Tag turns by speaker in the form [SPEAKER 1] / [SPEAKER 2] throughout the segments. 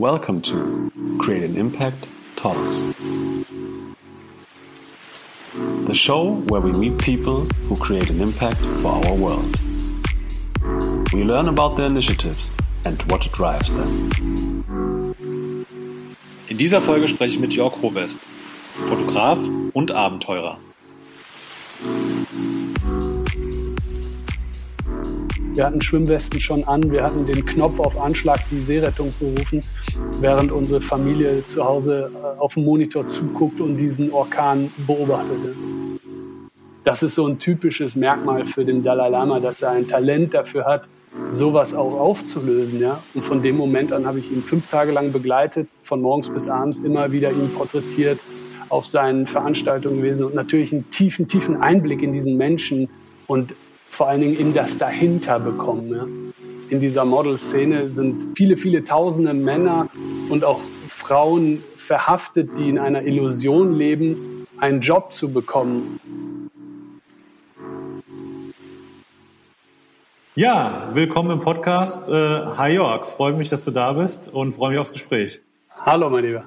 [SPEAKER 1] Welcome to Create an Impact Talks, the show where we meet people who create an impact for our world. We learn about their initiatives and what drives them.
[SPEAKER 2] In dieser Folge spreche ich mit Jörg Hovest, Fotograf und Abenteurer.
[SPEAKER 3] Wir hatten Schwimmwesten schon an, wir hatten den Knopf auf Anschlag, die Seerettung zu rufen, während unsere Familie zu Hause äh, auf dem Monitor zuguckt und diesen Orkan beobachtete. Das ist so ein typisches Merkmal für den Dalai Lama, dass er ein Talent dafür hat, sowas auch aufzulösen. Ja? Und von dem Moment an habe ich ihn fünf Tage lang begleitet, von morgens bis abends immer wieder ihn porträtiert, auf seinen Veranstaltungen gewesen und natürlich einen tiefen, tiefen Einblick in diesen Menschen und vor allen Dingen in das dahinter bekommen. Ja. In dieser Model-Szene sind viele, viele tausende Männer und auch Frauen verhaftet, die in einer Illusion leben, einen Job zu bekommen.
[SPEAKER 2] Ja, willkommen im Podcast. Äh, hi Jörg, freue mich, dass du da bist und freue mich aufs Gespräch.
[SPEAKER 3] Hallo, mein Lieber.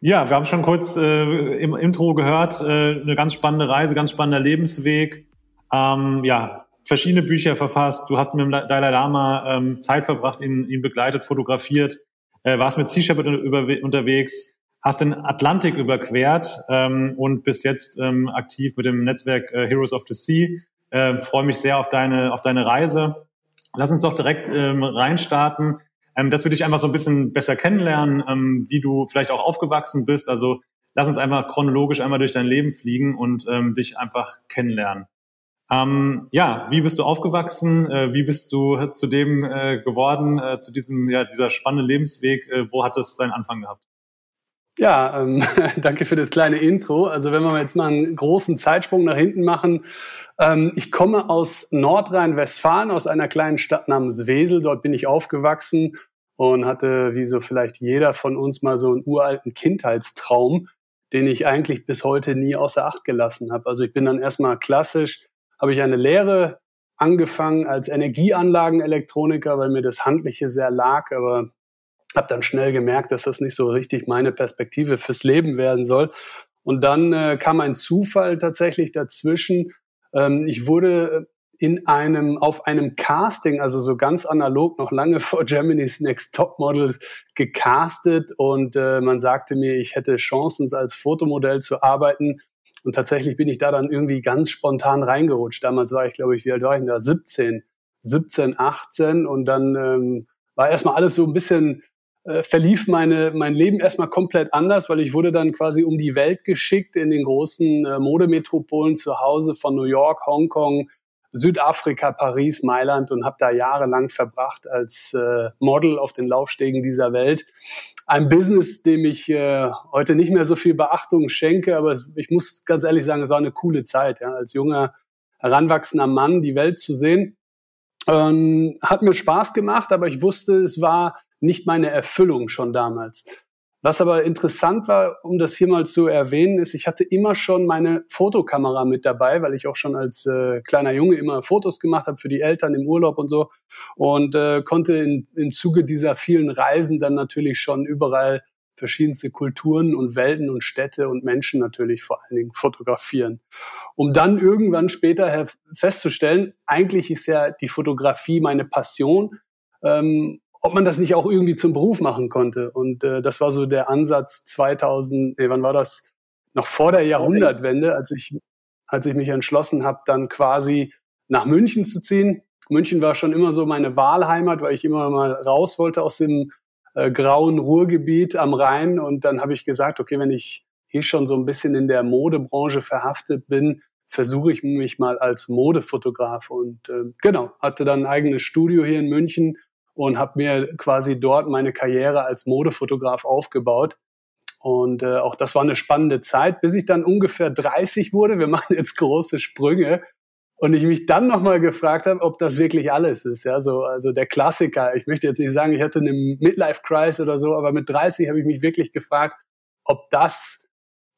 [SPEAKER 2] Ja, wir haben schon kurz äh, im Intro gehört, äh, eine ganz spannende Reise, ganz spannender Lebensweg ähm, ja, verschiedene Bücher verfasst. Du hast mit dem Dalai Lama ähm, Zeit verbracht, ihn, ihn begleitet, fotografiert, äh, warst mit Sea Shepherd unterwegs, hast den Atlantik überquert ähm, und bist jetzt ähm, aktiv mit dem Netzwerk äh, Heroes of the Sea. Äh, Freue mich sehr auf deine, auf deine Reise. Lass uns doch direkt ähm, reinstarten, ähm, dass wir dich einfach so ein bisschen besser kennenlernen, ähm, wie du vielleicht auch aufgewachsen bist. Also lass uns einfach chronologisch einmal durch dein Leben fliegen und ähm, dich einfach kennenlernen. Ähm, ja, wie bist du aufgewachsen? Äh, wie bist du zu dem äh, geworden, äh, zu diesem, ja, dieser spannende Lebensweg? Äh, wo hat es seinen Anfang gehabt?
[SPEAKER 3] Ja, ähm, danke für das kleine Intro. Also wenn wir jetzt mal einen großen Zeitsprung nach hinten machen. Ähm, ich komme aus Nordrhein-Westfalen, aus einer kleinen Stadt namens Wesel. Dort bin ich aufgewachsen und hatte, wie so vielleicht jeder von uns, mal so einen uralten Kindheitstraum, den ich eigentlich bis heute nie außer Acht gelassen habe. Also ich bin dann erstmal klassisch habe ich eine Lehre angefangen als Energieanlagenelektroniker, weil mir das Handliche sehr lag, aber habe dann schnell gemerkt, dass das nicht so richtig meine Perspektive fürs Leben werden soll. Und dann äh, kam ein Zufall tatsächlich dazwischen. Ähm, ich wurde in einem, auf einem Casting, also so ganz analog, noch lange vor Germany's Next Top Model gecastet und äh, man sagte mir, ich hätte Chancen, als Fotomodell zu arbeiten. Und tatsächlich bin ich da dann irgendwie ganz spontan reingerutscht. Damals war ich, glaube ich, wie alt war ich denn da? 17, 17, 18 und dann ähm, war erstmal alles so ein bisschen, äh, verlief meine, mein Leben erstmal komplett anders, weil ich wurde dann quasi um die Welt geschickt in den großen äh, Modemetropolen zu Hause von New York, Hongkong, Südafrika, Paris, Mailand und habe da jahrelang verbracht als äh, Model auf den Laufstegen dieser Welt. Ein Business, dem ich äh, heute nicht mehr so viel Beachtung schenke, aber es, ich muss ganz ehrlich sagen, es war eine coole Zeit, ja, als junger, heranwachsender Mann die Welt zu sehen. Ähm, hat mir Spaß gemacht, aber ich wusste, es war nicht meine Erfüllung schon damals. Was aber interessant war, um das hier mal zu erwähnen, ist, ich hatte immer schon meine Fotokamera mit dabei, weil ich auch schon als äh, kleiner Junge immer Fotos gemacht habe für die Eltern im Urlaub und so und äh, konnte in, im Zuge dieser vielen Reisen dann natürlich schon überall verschiedenste Kulturen und Welten und Städte und Menschen natürlich vor allen Dingen fotografieren. Um dann irgendwann später festzustellen, eigentlich ist ja die Fotografie meine Passion. Ähm, ob man das nicht auch irgendwie zum Beruf machen konnte. Und äh, das war so der Ansatz 2000, nee, wann war das? Noch vor der Jahrhundertwende, als ich, als ich mich entschlossen habe, dann quasi nach München zu ziehen. München war schon immer so meine Wahlheimat, weil ich immer mal raus wollte aus dem äh, grauen Ruhrgebiet am Rhein. Und dann habe ich gesagt, okay, wenn ich hier schon so ein bisschen in der Modebranche verhaftet bin, versuche ich mich mal als Modefotograf. Und äh, genau, hatte dann ein eigenes Studio hier in München und habe mir quasi dort meine Karriere als Modefotograf aufgebaut. Und äh, auch das war eine spannende Zeit, bis ich dann ungefähr 30 wurde. Wir machen jetzt große Sprünge. Und ich mich dann nochmal gefragt habe, ob das wirklich alles ist. Ja, so, also der Klassiker. Ich möchte jetzt nicht sagen, ich hatte eine Midlife-Crisis oder so, aber mit 30 habe ich mich wirklich gefragt, ob das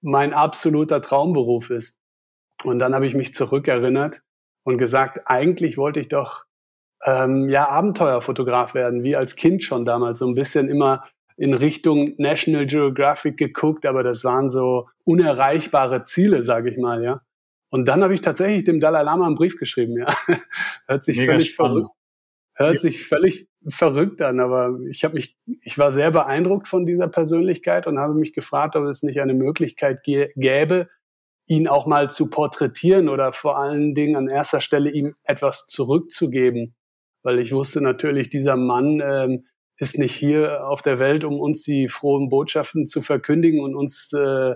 [SPEAKER 3] mein absoluter Traumberuf ist. Und dann habe ich mich zurückerinnert und gesagt, eigentlich wollte ich doch ähm, ja, Abenteuerfotograf werden, wie als Kind schon damals, so ein bisschen immer in Richtung National Geographic geguckt, aber das waren so unerreichbare Ziele, sage ich mal, ja. Und dann habe ich tatsächlich dem Dalai Lama einen Brief geschrieben, ja. Hört sich Mega völlig spannend. verrückt. Hört sich völlig verrückt an, aber ich habe mich, ich war sehr beeindruckt von dieser Persönlichkeit und habe mich gefragt, ob es nicht eine Möglichkeit gäbe, ihn auch mal zu porträtieren oder vor allen Dingen an erster Stelle ihm etwas zurückzugeben. Weil ich wusste natürlich, dieser Mann ähm, ist nicht hier auf der Welt, um uns die frohen Botschaften zu verkündigen und uns äh,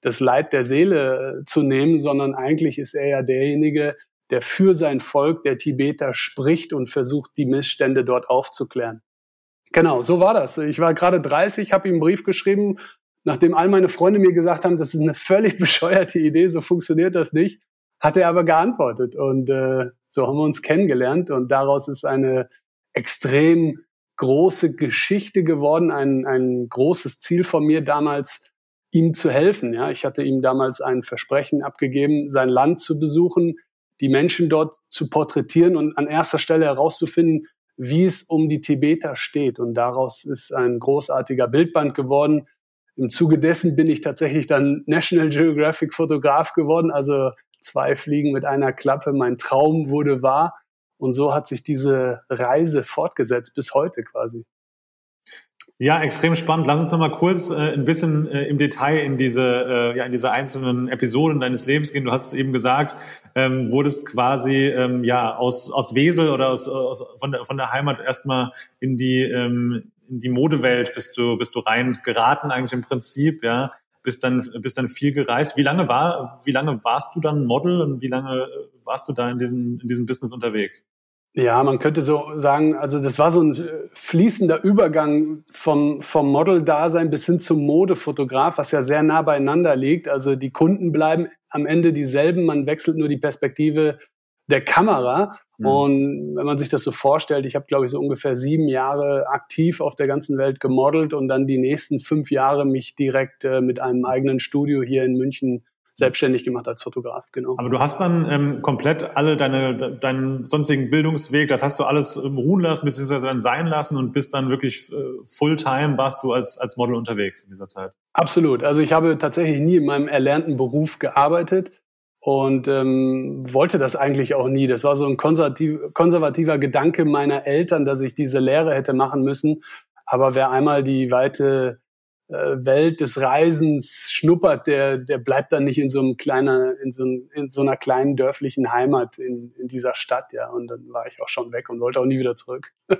[SPEAKER 3] das Leid der Seele äh, zu nehmen, sondern eigentlich ist er ja derjenige, der für sein Volk, der Tibeter, spricht und versucht, die Missstände dort aufzuklären. Genau, so war das. Ich war gerade 30, habe ihm einen Brief geschrieben, nachdem all meine Freunde mir gesagt haben, das ist eine völlig bescheuerte Idee, so funktioniert das nicht, hat er aber geantwortet. Und äh, so haben wir uns kennengelernt und daraus ist eine extrem große Geschichte geworden, ein, ein großes Ziel von mir damals, ihm zu helfen. Ja, ich hatte ihm damals ein Versprechen abgegeben, sein Land zu besuchen, die Menschen dort zu porträtieren und an erster Stelle herauszufinden, wie es um die Tibeter steht. Und daraus ist ein großartiger Bildband geworden. Im Zuge dessen bin ich tatsächlich dann National Geographic Fotograf geworden, also zwei Fliegen mit einer Klappe. Mein Traum wurde wahr. Und so hat sich diese Reise fortgesetzt bis heute quasi.
[SPEAKER 2] Ja, extrem spannend. Lass uns noch mal kurz äh, ein bisschen äh, im Detail in diese, äh, ja, in diese einzelnen Episoden deines Lebens gehen. Du hast es eben gesagt, ähm, wurdest quasi ähm, ja aus aus Wesel oder aus, aus von der von der Heimat erstmal in die ähm, in die Modewelt bist du bist du rein geraten eigentlich im Prinzip, ja. Bist dann bist dann viel gereist. Wie lange war wie lange warst du dann Model und wie lange warst du da in diesem in diesem Business unterwegs?
[SPEAKER 3] Ja, man könnte so sagen, also das war so ein äh, fließender Übergang vom, vom Model-Dasein bis hin zum Modefotograf, was ja sehr nah beieinander liegt. Also die Kunden bleiben am Ende dieselben, man wechselt nur die Perspektive der Kamera. Mhm. Und wenn man sich das so vorstellt, ich habe, glaube ich, so ungefähr sieben Jahre aktiv auf der ganzen Welt gemodelt und dann die nächsten fünf Jahre mich direkt äh, mit einem eigenen Studio hier in München selbstständig gemacht als Fotograf, genau.
[SPEAKER 2] Aber du hast dann ähm, komplett alle deine, deinen sonstigen Bildungsweg, das hast du alles ähm, ruhen lassen, beziehungsweise dann sein lassen und bist dann wirklich äh, Fulltime warst du als, als Model unterwegs in dieser Zeit.
[SPEAKER 3] Absolut. Also ich habe tatsächlich nie in meinem erlernten Beruf gearbeitet und ähm, wollte das eigentlich auch nie. Das war so ein konservativ, konservativer Gedanke meiner Eltern, dass ich diese Lehre hätte machen müssen. Aber wer einmal die weite äh, Welt des Reisens schnuppert, der, der bleibt dann nicht in so einem kleiner, in so, in so einer kleinen dörflichen Heimat in, in dieser Stadt, ja. Und dann war ich auch schon weg und wollte auch nie wieder zurück.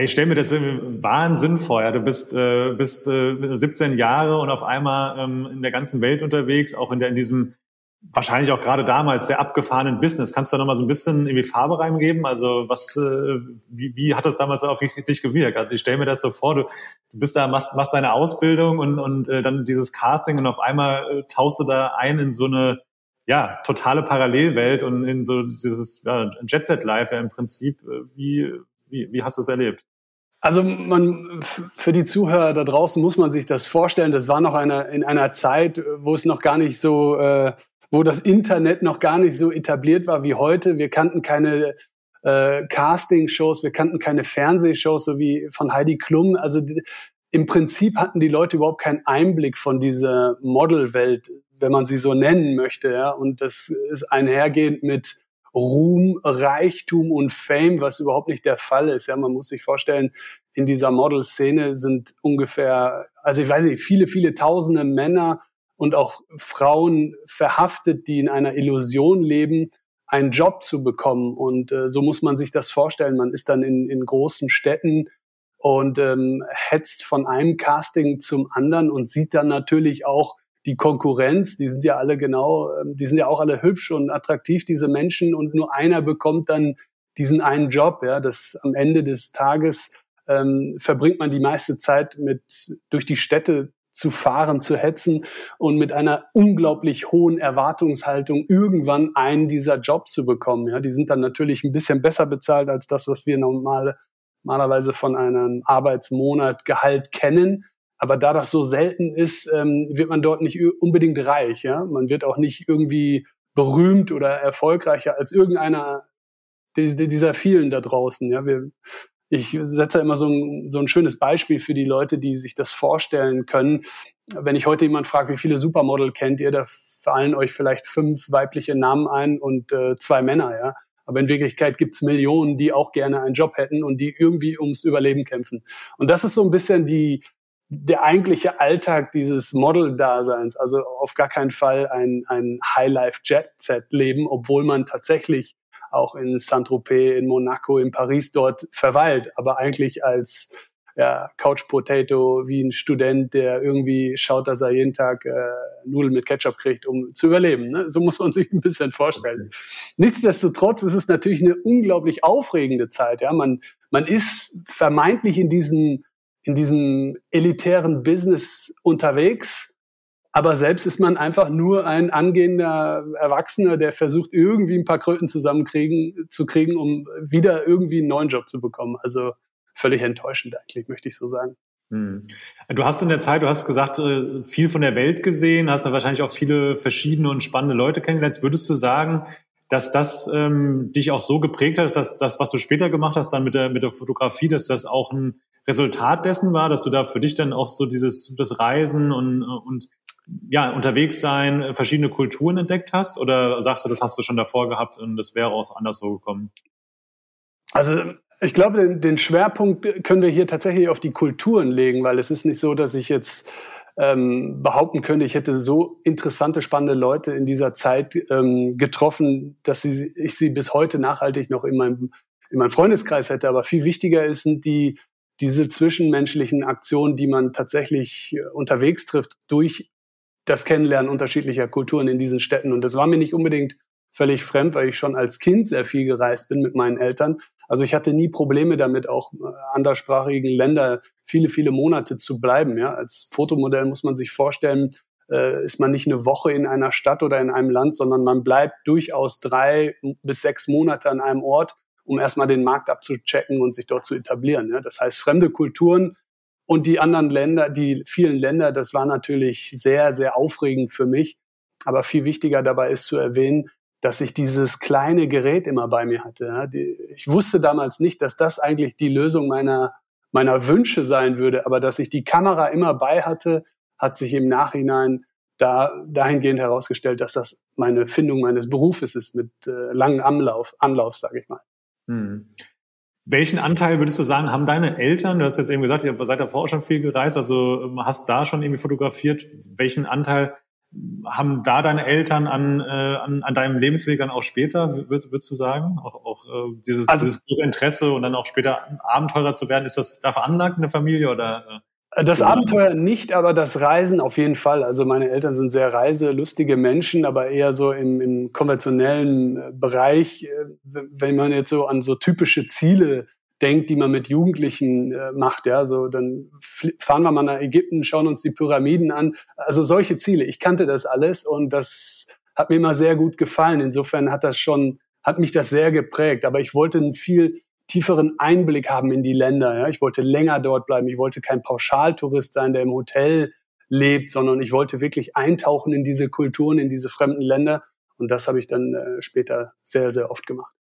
[SPEAKER 2] ich stelle mir das Wahnsinn vor, ja. Du bist, äh, bist äh, 17 Jahre und auf einmal ähm, in der ganzen Welt unterwegs, auch in der in diesem wahrscheinlich auch gerade damals sehr abgefahrenen Business. Kannst du da nochmal so ein bisschen irgendwie Farbe reingeben? Also was, äh, wie, wie hat das damals auf dich gewirkt? Also ich stelle mir das so vor, du, bist da, machst, machst deine Ausbildung und, und äh, dann dieses Casting und auf einmal äh, tauchst du da ein in so eine ja, totale Parallelwelt und in so dieses ja, Jet-Set-Life ja im Prinzip. Äh, wie, wie, wie hast du es erlebt?
[SPEAKER 3] Also man, für die Zuhörer da draußen muss man sich das vorstellen. Das war noch eine, in einer Zeit, wo es noch gar nicht so äh, wo das Internet noch gar nicht so etabliert war wie heute. Wir kannten keine äh, Casting-Shows, wir kannten keine Fernsehshows, so wie von Heidi Klum. Also im Prinzip hatten die Leute überhaupt keinen Einblick von dieser Modelwelt, wenn man sie so nennen möchte. Ja? Und das ist einhergehend mit Ruhm, Reichtum und Fame, was überhaupt nicht der Fall ist. Ja, man muss sich vorstellen, in dieser Model-Szene sind ungefähr, also ich weiß nicht, viele, viele tausende Männer und auch Frauen verhaftet, die in einer Illusion leben, einen Job zu bekommen. Und äh, so muss man sich das vorstellen. Man ist dann in, in großen Städten und ähm, hetzt von einem Casting zum anderen und sieht dann natürlich auch die Konkurrenz, die sind ja alle genau, ähm, die sind ja auch alle hübsch und attraktiv, diese Menschen, und nur einer bekommt dann diesen einen Job. Ja, das am Ende des Tages ähm, verbringt man die meiste Zeit mit durch die Städte zu fahren, zu hetzen und mit einer unglaublich hohen Erwartungshaltung irgendwann einen dieser Jobs zu bekommen. Ja, die sind dann natürlich ein bisschen besser bezahlt als das, was wir normal, normalerweise von einem Arbeitsmonat Gehalt kennen. Aber da das so selten ist, ähm, wird man dort nicht unbedingt reich. Ja? Man wird auch nicht irgendwie berühmt oder erfolgreicher als irgendeiner dieser vielen da draußen. Ja? Wir, ich setze immer so ein, so ein schönes Beispiel für die Leute, die sich das vorstellen können. Wenn ich heute jemand frage, wie viele Supermodel kennt ihr, da fallen euch vielleicht fünf weibliche Namen ein und äh, zwei Männer, ja. Aber in Wirklichkeit gibt's Millionen, die auch gerne einen Job hätten und die irgendwie ums Überleben kämpfen. Und das ist so ein bisschen die, der eigentliche Alltag dieses Model-Daseins. Also auf gar keinen Fall ein, ein High-Life-Jet-Set-Leben, obwohl man tatsächlich auch in Saint-Tropez, in Monaco, in Paris dort verweilt, aber eigentlich als ja, Couch Potato wie ein Student, der irgendwie schaut, dass er jeden Tag äh, Nudeln mit Ketchup kriegt, um zu überleben. Ne? So muss man sich ein bisschen vorstellen. Nichtsdestotrotz ist es natürlich eine unglaublich aufregende Zeit. Ja, man man ist vermeintlich in diesem in diesem elitären Business unterwegs, aber selbst ist man einfach nur ein angehender Erwachsener, der versucht, irgendwie ein paar Kröten zusammenkriegen zu kriegen, um wieder irgendwie einen neuen Job zu bekommen. Also völlig enttäuschend eigentlich, möchte ich so sagen. Hm.
[SPEAKER 2] Du hast in der Zeit, du hast gesagt, äh, viel von der Welt gesehen, hast da wahrscheinlich auch viele verschiedene und spannende Leute kennengelernt. Würdest du sagen, dass das ähm, dich auch so geprägt hat, dass das, was du später gemacht hast, dann mit der, mit der Fotografie, dass das auch ein Resultat dessen war, dass du da für dich dann auch so dieses das Reisen und, und ja, unterwegs sein, verschiedene Kulturen entdeckt hast? Oder sagst du, das hast du schon davor gehabt und das wäre auch anders so gekommen?
[SPEAKER 3] Also ich glaube, den, den, Schwerpunkt können wir hier tatsächlich auf die Kulturen legen, weil es ist nicht so, dass ich jetzt ähm, behaupten könnte, ich hätte so interessante, spannende Leute in dieser Zeit ähm, getroffen, dass sie, ich sie bis heute nachhaltig noch in meinem, in meinem Freundeskreis hätte. Aber viel wichtiger ist, sind die, diese zwischenmenschlichen Aktionen, die man tatsächlich äh, unterwegs trifft, durch das Kennenlernen unterschiedlicher Kulturen in diesen Städten. Und das war mir nicht unbedingt völlig fremd, weil ich schon als Kind sehr viel gereist bin mit meinen Eltern. Also ich hatte nie Probleme damit, auch äh, anderssprachigen Länder viele, viele Monate zu bleiben. Ja, als Fotomodell muss man sich vorstellen, äh, ist man nicht eine Woche in einer Stadt oder in einem Land, sondern man bleibt durchaus drei bis sechs Monate an einem Ort, um erstmal den Markt abzuchecken und sich dort zu etablieren. Ja, das heißt, fremde Kulturen und die anderen Länder, die vielen Länder, das war natürlich sehr, sehr aufregend für mich. Aber viel wichtiger dabei ist zu erwähnen, dass ich dieses kleine Gerät immer bei mir hatte. Ich wusste damals nicht, dass das eigentlich die Lösung meiner, meiner Wünsche sein würde, aber dass ich die Kamera immer bei hatte, hat sich im Nachhinein da, dahingehend herausgestellt, dass das meine Findung meines Berufes ist, mit äh, langem Anlauf, Anlauf sage ich mal. Hm.
[SPEAKER 2] Welchen Anteil würdest du sagen, haben deine Eltern, du hast jetzt eben gesagt, ihr seid davor auch schon viel gereist, also ähm, hast da schon irgendwie fotografiert, welchen Anteil haben da deine Eltern an, äh, an, an deinem Lebensweg dann auch später, würd, würdest du sagen? Auch, auch äh, dieses, also, dieses große Interesse und dann auch später Abenteurer zu werden, ist das da veranlagt in der Familie oder?
[SPEAKER 3] Das Abenteuer nicht, aber das Reisen auf jeden Fall. Also meine Eltern sind sehr reiselustige Menschen, aber eher so im, im konventionellen äh, Bereich, äh, wenn man jetzt so an so typische Ziele denkt, die man mit Jugendlichen äh, macht. Ja, so dann fahren wir mal nach Ägypten, schauen uns die Pyramiden an. Also solche Ziele. Ich kannte das alles und das hat mir immer sehr gut gefallen. Insofern hat das schon, hat mich das sehr geprägt. Aber ich wollte einen viel tieferen Einblick haben in die Länder. Ja. Ich wollte länger dort bleiben. Ich wollte kein Pauschaltourist sein, der im Hotel lebt, sondern ich wollte wirklich eintauchen in diese Kulturen, in diese fremden Länder. Und das habe ich dann äh, später sehr, sehr oft gemacht.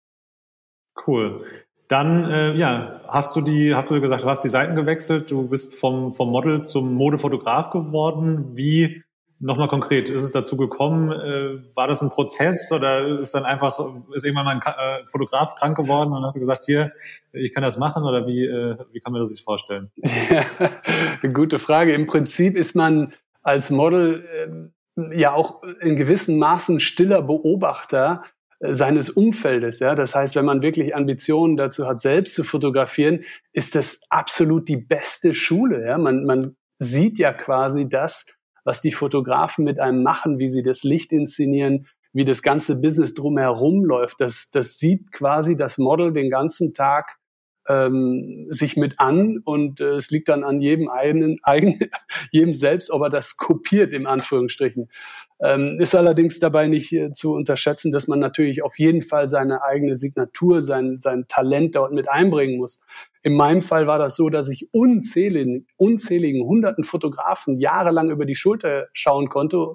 [SPEAKER 2] Cool. Dann, äh, ja, hast du die, hast du gesagt, du hast die Seiten gewechselt, du bist vom, vom Model zum Modefotograf geworden. Wie, nochmal konkret, ist es dazu gekommen? Äh, war das ein Prozess oder ist dann einfach, ist irgendwann mal ein äh, Fotograf krank geworden und hast du gesagt, hier, ich kann das machen oder wie, äh, wie kann man das sich vorstellen?
[SPEAKER 3] Ja, gute Frage. Im Prinzip ist man als Model äh, ja auch in gewissen Maßen stiller Beobachter seines Umfeldes. Ja, das heißt, wenn man wirklich Ambitionen dazu hat, selbst zu fotografieren, ist das absolut die beste Schule. Ja, man, man sieht ja quasi das, was die Fotografen mit einem machen, wie sie das Licht inszenieren, wie das ganze Business drumherum läuft. Das, das sieht quasi das Model den ganzen Tag ähm, sich mit an und äh, es liegt dann an jedem eigenen, eigen, jedem selbst, ob er das kopiert, im Anführungsstrichen. Ähm, ist allerdings dabei nicht äh, zu unterschätzen, dass man natürlich auf jeden Fall seine eigene Signatur, sein, sein Talent dort mit einbringen muss. In meinem Fall war das so, dass ich unzähligen, unzähligen hunderten Fotografen jahrelang über die Schulter schauen konnte,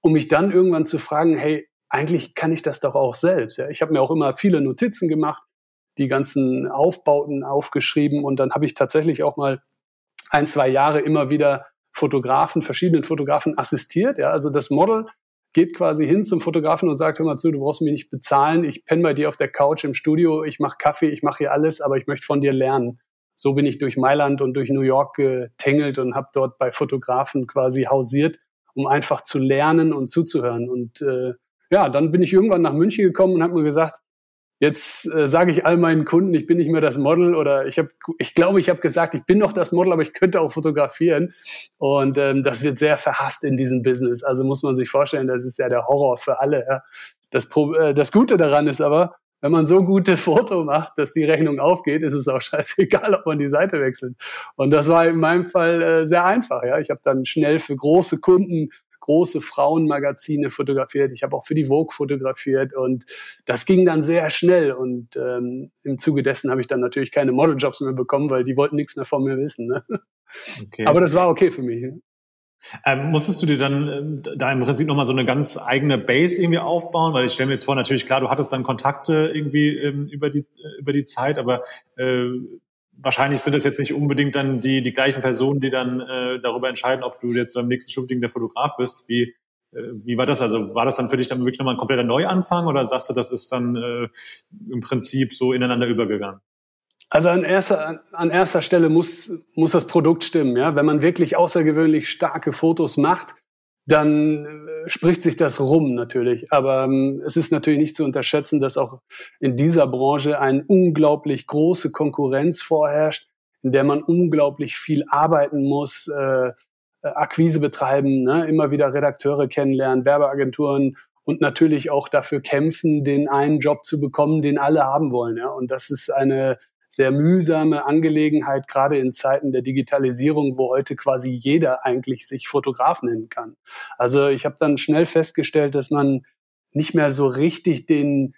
[SPEAKER 3] um mich dann irgendwann zu fragen, hey, eigentlich kann ich das doch auch selbst. Ja? Ich habe mir auch immer viele Notizen gemacht, die ganzen Aufbauten aufgeschrieben und dann habe ich tatsächlich auch mal ein, zwei Jahre immer wieder Fotografen, verschiedenen Fotografen assistiert. Ja, also das Model geht quasi hin zum Fotografen und sagt, hör mal zu, du brauchst mich nicht bezahlen, ich penne bei dir auf der Couch im Studio, ich mache Kaffee, ich mache hier alles, aber ich möchte von dir lernen. So bin ich durch Mailand und durch New York getängelt und habe dort bei Fotografen quasi hausiert, um einfach zu lernen und zuzuhören. Und äh, ja, dann bin ich irgendwann nach München gekommen und habe mir gesagt, Jetzt äh, sage ich all meinen Kunden, ich bin nicht mehr das Model oder ich habe, ich glaube, ich habe gesagt, ich bin noch das Model, aber ich könnte auch fotografieren. Und ähm, das wird sehr verhasst in diesem Business. Also muss man sich vorstellen, das ist ja der Horror für alle. Ja. Das, äh, das Gute daran ist aber, wenn man so gute Foto macht, dass die Rechnung aufgeht, ist es auch scheißegal, ob man die Seite wechselt. Und das war in meinem Fall äh, sehr einfach. Ja, ich habe dann schnell für große Kunden große Frauenmagazine fotografiert. Ich habe auch für die Vogue fotografiert und das ging dann sehr schnell. Und ähm, im Zuge dessen habe ich dann natürlich keine Modeljobs mehr bekommen, weil die wollten nichts mehr von mir wissen. Ne? Okay. Aber das war okay für mich.
[SPEAKER 2] Ähm, musstest du dir dann äh, da im Prinzip nochmal so eine ganz eigene Base irgendwie aufbauen? Weil ich stelle mir jetzt vor, natürlich klar, du hattest dann Kontakte irgendwie ähm, über die äh, über die Zeit, aber äh, wahrscheinlich sind das jetzt nicht unbedingt dann die, die gleichen Personen, die dann äh, darüber entscheiden, ob du jetzt beim nächsten Shooting der Fotograf bist. Wie, äh, wie war das? Also war das dann für dich dann wirklich nochmal ein kompletter Neuanfang oder sagst du, das ist dann äh, im Prinzip so ineinander übergegangen?
[SPEAKER 3] Also an erster, an erster Stelle muss, muss das Produkt stimmen. Ja? Wenn man wirklich außergewöhnlich starke Fotos macht, dann äh, spricht sich das rum natürlich. Aber ähm, es ist natürlich nicht zu unterschätzen, dass auch in dieser Branche eine unglaublich große Konkurrenz vorherrscht, in der man unglaublich viel arbeiten muss, äh, Akquise betreiben, ne? immer wieder Redakteure kennenlernen, Werbeagenturen und natürlich auch dafür kämpfen, den einen Job zu bekommen, den alle haben wollen. Ja? Und das ist eine sehr mühsame Angelegenheit, gerade in Zeiten der Digitalisierung, wo heute quasi jeder eigentlich sich Fotograf nennen kann. Also ich habe dann schnell festgestellt, dass man nicht mehr so richtig den,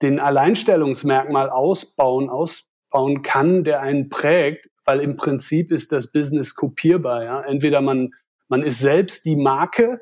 [SPEAKER 3] den Alleinstellungsmerkmal ausbauen, ausbauen kann, der einen prägt, weil im Prinzip ist das Business kopierbar. Ja? Entweder man, man ist selbst die Marke,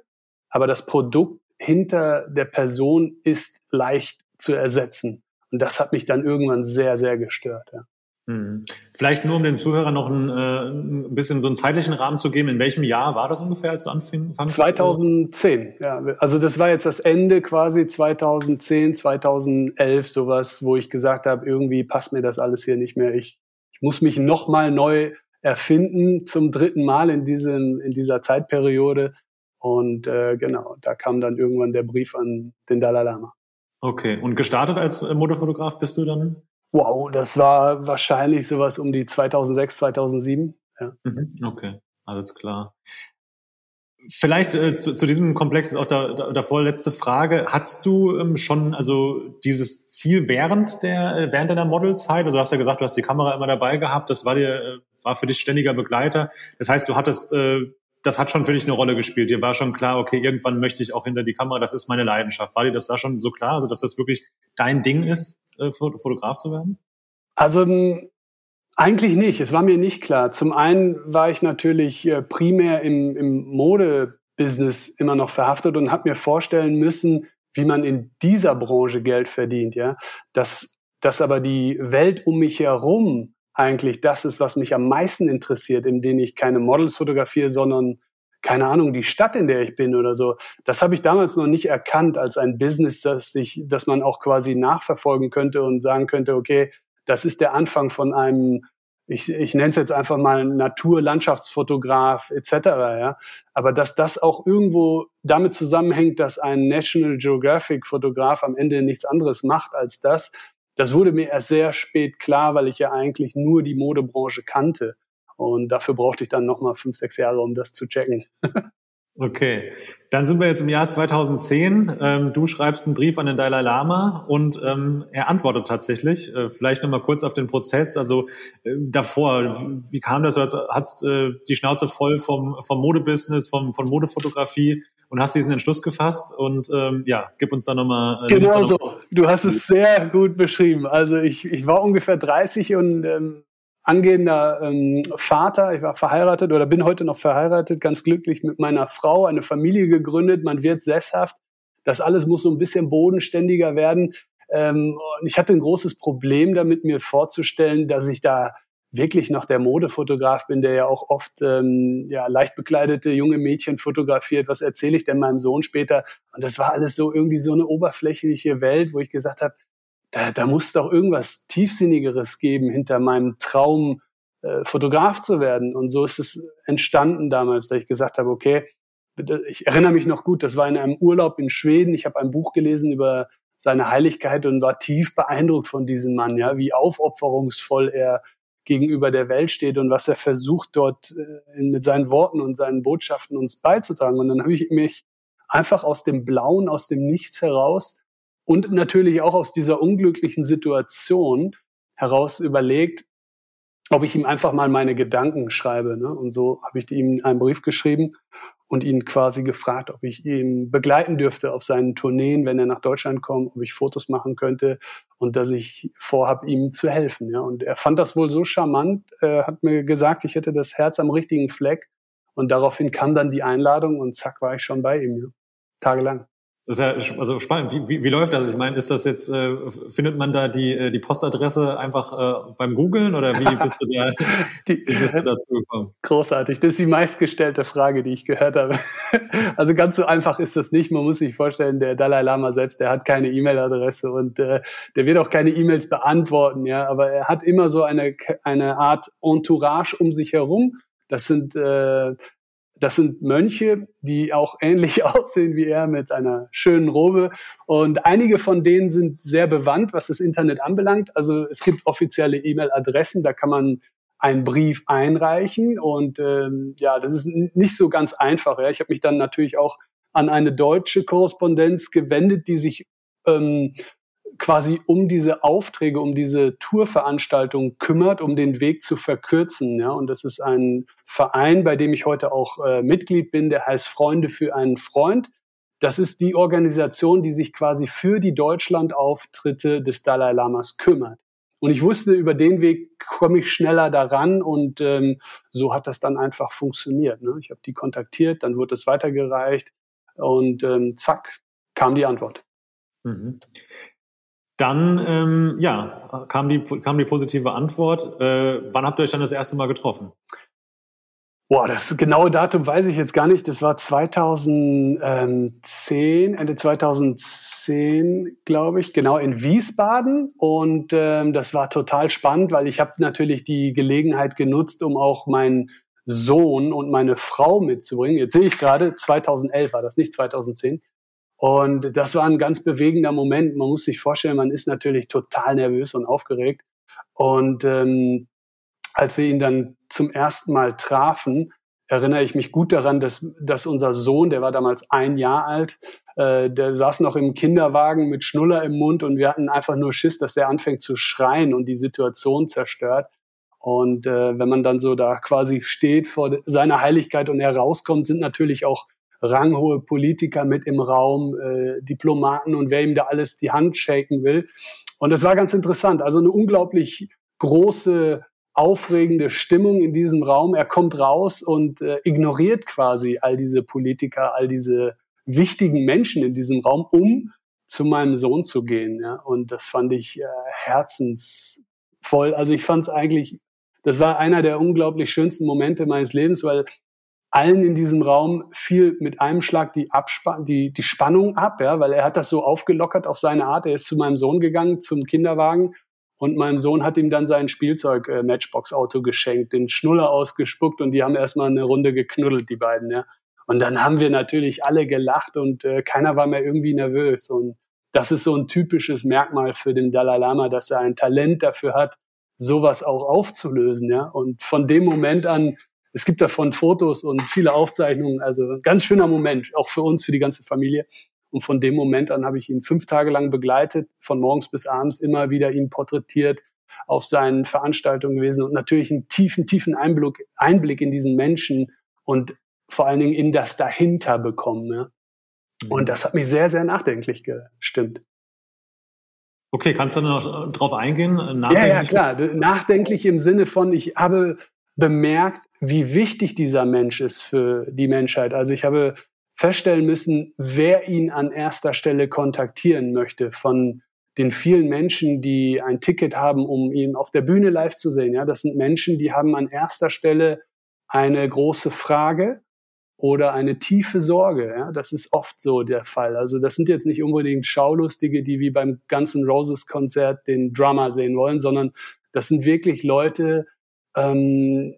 [SPEAKER 3] aber das Produkt hinter der Person ist leicht zu ersetzen. Und das hat mich dann irgendwann sehr, sehr gestört. Ja.
[SPEAKER 2] Hm. Vielleicht nur, um den Zuhörern noch ein, äh, ein bisschen so einen zeitlichen Rahmen zu geben. In welchem Jahr war das ungefähr, als du anfingst?
[SPEAKER 3] 2010, ja. Also das war jetzt das Ende quasi 2010, 2011, sowas, wo ich gesagt habe, irgendwie passt mir das alles hier nicht mehr. Ich, ich muss mich nochmal neu erfinden zum dritten Mal in, diesem, in dieser Zeitperiode. Und äh, genau, da kam dann irgendwann der Brief an den Dalai Lama.
[SPEAKER 2] Okay, und gestartet als äh, Modefotograf bist du dann?
[SPEAKER 3] Wow, das war wahrscheinlich sowas um die 2006, 2007. Ja.
[SPEAKER 2] Mhm, okay, alles klar. Vielleicht äh, zu, zu diesem Komplex ist auch da, da, davor letzte Frage. Hattest du ähm, schon also dieses Ziel während der äh, während deiner Modelzeit? Also du hast ja gesagt, du hast die Kamera immer dabei gehabt. Das war dir äh, war für dich ständiger Begleiter. Das heißt, du hattest äh, das hat schon für dich eine Rolle gespielt. Dir war schon klar, okay, irgendwann möchte ich auch hinter die Kamera, das ist meine Leidenschaft. War dir das da schon so klar, also dass das wirklich dein Ding ist, äh, Fotograf zu werden?
[SPEAKER 3] Also eigentlich nicht. Es war mir nicht klar. Zum einen war ich natürlich äh, primär im, im Modebusiness immer noch verhaftet und habe mir vorstellen müssen, wie man in dieser Branche Geld verdient. Ja, dass, dass aber die Welt um mich herum eigentlich das ist, was mich am meisten interessiert, in denen ich keine Models fotografiere, sondern keine Ahnung, die Stadt, in der ich bin oder so. Das habe ich damals noch nicht erkannt als ein Business, das sich, dass man auch quasi nachverfolgen könnte und sagen könnte, okay, das ist der Anfang von einem, ich, ich nenne es jetzt einfach mal Natur-Landschaftsfotograf etc. Ja, aber dass das auch irgendwo damit zusammenhängt, dass ein National Geographic Fotograf am Ende nichts anderes macht als das, das wurde mir erst sehr spät klar, weil ich ja eigentlich nur die Modebranche kannte. Und dafür brauchte ich dann nochmal fünf, sechs Jahre, um das zu checken.
[SPEAKER 2] Okay, dann sind wir jetzt im Jahr 2010. Ähm, du schreibst einen Brief an den Dalai Lama und ähm, er antwortet tatsächlich. Äh, vielleicht nochmal kurz auf den Prozess. Also äh, davor, wie kam das? Du hast äh, die Schnauze voll vom, vom Modebusiness, vom, von Modefotografie und hast diesen Entschluss gefasst. Und ähm, ja, gib uns da nochmal.
[SPEAKER 3] Äh, genau so. Du hast es sehr gut beschrieben. Also ich, ich war ungefähr 30 und ähm, angehender ähm, Vater. Ich war verheiratet oder bin heute noch verheiratet, ganz glücklich mit meiner Frau, eine Familie gegründet. Man wird sesshaft. Das alles muss so ein bisschen bodenständiger werden. Ähm, ich hatte ein großes Problem damit, mir vorzustellen, dass ich da wirklich noch der Modefotograf bin, der ja auch oft ähm, ja, leicht bekleidete junge Mädchen fotografiert. Was erzähle ich denn meinem Sohn später? Und das war alles so irgendwie so eine oberflächliche Welt, wo ich gesagt habe, da, da muss doch irgendwas Tiefsinnigeres geben hinter meinem Traum, äh, Fotograf zu werden. Und so ist es entstanden damals, da ich gesagt habe, okay, ich erinnere mich noch gut, das war in einem Urlaub in Schweden. Ich habe ein Buch gelesen über seine Heiligkeit und war tief beeindruckt von diesem Mann, ja, wie aufopferungsvoll er gegenüber der Welt steht und was er versucht dort äh, mit seinen Worten und seinen Botschaften uns beizutragen. Und dann habe ich mich einfach aus dem Blauen, aus dem Nichts heraus und natürlich auch aus dieser unglücklichen Situation heraus überlegt, ob ich ihm einfach mal meine Gedanken schreibe. Ne? Und so habe ich ihm einen Brief geschrieben und ihn quasi gefragt, ob ich ihn begleiten dürfte auf seinen Tourneen, wenn er nach Deutschland kommt, ob ich Fotos machen könnte und dass ich vorhab, ihm zu helfen. Ja. Und er fand das wohl so charmant, äh, hat mir gesagt, ich hätte das Herz am richtigen Fleck. Und daraufhin kam dann die Einladung und zack war ich schon bei ihm, ja. tagelang.
[SPEAKER 2] Das ist ja also spannend. Wie, wie, wie läuft das? Ich meine, ist das jetzt, äh, findet man da die, äh, die Postadresse einfach äh, beim Googlen oder wie bist du da
[SPEAKER 3] die, wie bist du dazu gekommen? Großartig. Das ist die meistgestellte Frage, die ich gehört habe. Also ganz so einfach ist das nicht. Man muss sich vorstellen, der Dalai Lama selbst, der hat keine E-Mail-Adresse und äh, der wird auch keine E-Mails beantworten, ja. Aber er hat immer so eine, eine Art Entourage um sich herum. Das sind äh, das sind Mönche, die auch ähnlich aussehen wie er mit einer schönen Robe. Und einige von denen sind sehr bewandt, was das Internet anbelangt. Also es gibt offizielle E-Mail-Adressen, da kann man einen Brief einreichen. Und ähm, ja, das ist nicht so ganz einfach. Ja. Ich habe mich dann natürlich auch an eine deutsche Korrespondenz gewendet, die sich ähm, quasi um diese Aufträge, um diese Tourveranstaltung kümmert, um den Weg zu verkürzen. Ja? Und das ist ein Verein, bei dem ich heute auch äh, Mitglied bin, der heißt Freunde für einen Freund. Das ist die Organisation, die sich quasi für die Deutschlandauftritte des Dalai Lamas kümmert. Und ich wusste, über den Weg komme ich schneller daran und ähm, so hat das dann einfach funktioniert. Ne? Ich habe die kontaktiert, dann wurde es weitergereicht und ähm, zack, kam die Antwort. Mhm.
[SPEAKER 2] Dann ähm, ja, kam die, kam die positive Antwort. Äh, wann habt ihr euch dann das erste Mal getroffen?
[SPEAKER 3] Boah, das genaue Datum weiß ich jetzt gar nicht. Das war 2010, Ende 2010, glaube ich, genau in Wiesbaden. Und ähm, das war total spannend, weil ich habe natürlich die Gelegenheit genutzt, um auch meinen Sohn und meine Frau mitzubringen. Jetzt sehe ich gerade, 2011 war das, nicht 2010. Und das war ein ganz bewegender Moment. Man muss sich vorstellen, man ist natürlich total nervös und aufgeregt. Und ähm, als wir ihn dann zum ersten Mal trafen, erinnere ich mich gut daran, dass, dass unser Sohn, der war damals ein Jahr alt, äh, der saß noch im Kinderwagen mit Schnuller im Mund und wir hatten einfach nur Schiss, dass er anfängt zu schreien und die Situation zerstört. Und äh, wenn man dann so da quasi steht vor seiner Heiligkeit und er rauskommt, sind natürlich auch ranghohe Politiker mit im Raum, äh, Diplomaten und wer ihm da alles die Hand shaken will. Und das war ganz interessant. Also eine unglaublich große, aufregende Stimmung in diesem Raum. Er kommt raus und äh, ignoriert quasi all diese Politiker, all diese wichtigen Menschen in diesem Raum, um zu meinem Sohn zu gehen. Ja? Und das fand ich äh, herzensvoll. Also ich fand es eigentlich, das war einer der unglaublich schönsten Momente meines Lebens, weil allen in diesem Raum fiel mit einem Schlag die, Abspa die, die Spannung ab, ja, weil er hat das so aufgelockert auf seine Art. Er ist zu meinem Sohn gegangen, zum Kinderwagen, und mein Sohn hat ihm dann sein Spielzeug äh, Matchbox Auto geschenkt, den Schnuller ausgespuckt und die haben erstmal eine Runde geknuddelt, die beiden, ja. Und dann haben wir natürlich alle gelacht und äh, keiner war mehr irgendwie nervös. Und das ist so ein typisches Merkmal für den Dalai Lama, dass er ein Talent dafür hat, sowas auch aufzulösen, ja. Und von dem Moment an es gibt davon Fotos und viele Aufzeichnungen. Also ein ganz schöner Moment, auch für uns, für die ganze Familie. Und von dem Moment an habe ich ihn fünf Tage lang begleitet, von morgens bis abends immer wieder ihn porträtiert, auf seinen Veranstaltungen gewesen und natürlich einen tiefen, tiefen Einblick, Einblick in diesen Menschen und vor allen Dingen in das dahinter bekommen. Ja. Mhm. Und das hat mich sehr, sehr nachdenklich gestimmt.
[SPEAKER 2] Okay, kannst du noch drauf eingehen?
[SPEAKER 3] Ja, ja, klar. Nachdenklich im Sinne von, ich habe bemerkt, wie wichtig dieser Mensch ist für die Menschheit. Also ich habe feststellen müssen, wer ihn an erster Stelle kontaktieren möchte von den vielen Menschen, die ein Ticket haben, um ihn auf der Bühne live zu sehen. Ja, das sind Menschen, die haben an erster Stelle eine große Frage oder eine tiefe Sorge. Ja, das ist oft so der Fall. Also das sind jetzt nicht unbedingt Schaulustige, die wie beim ganzen Roses Konzert den Drummer sehen wollen, sondern das sind wirklich Leute, ähm,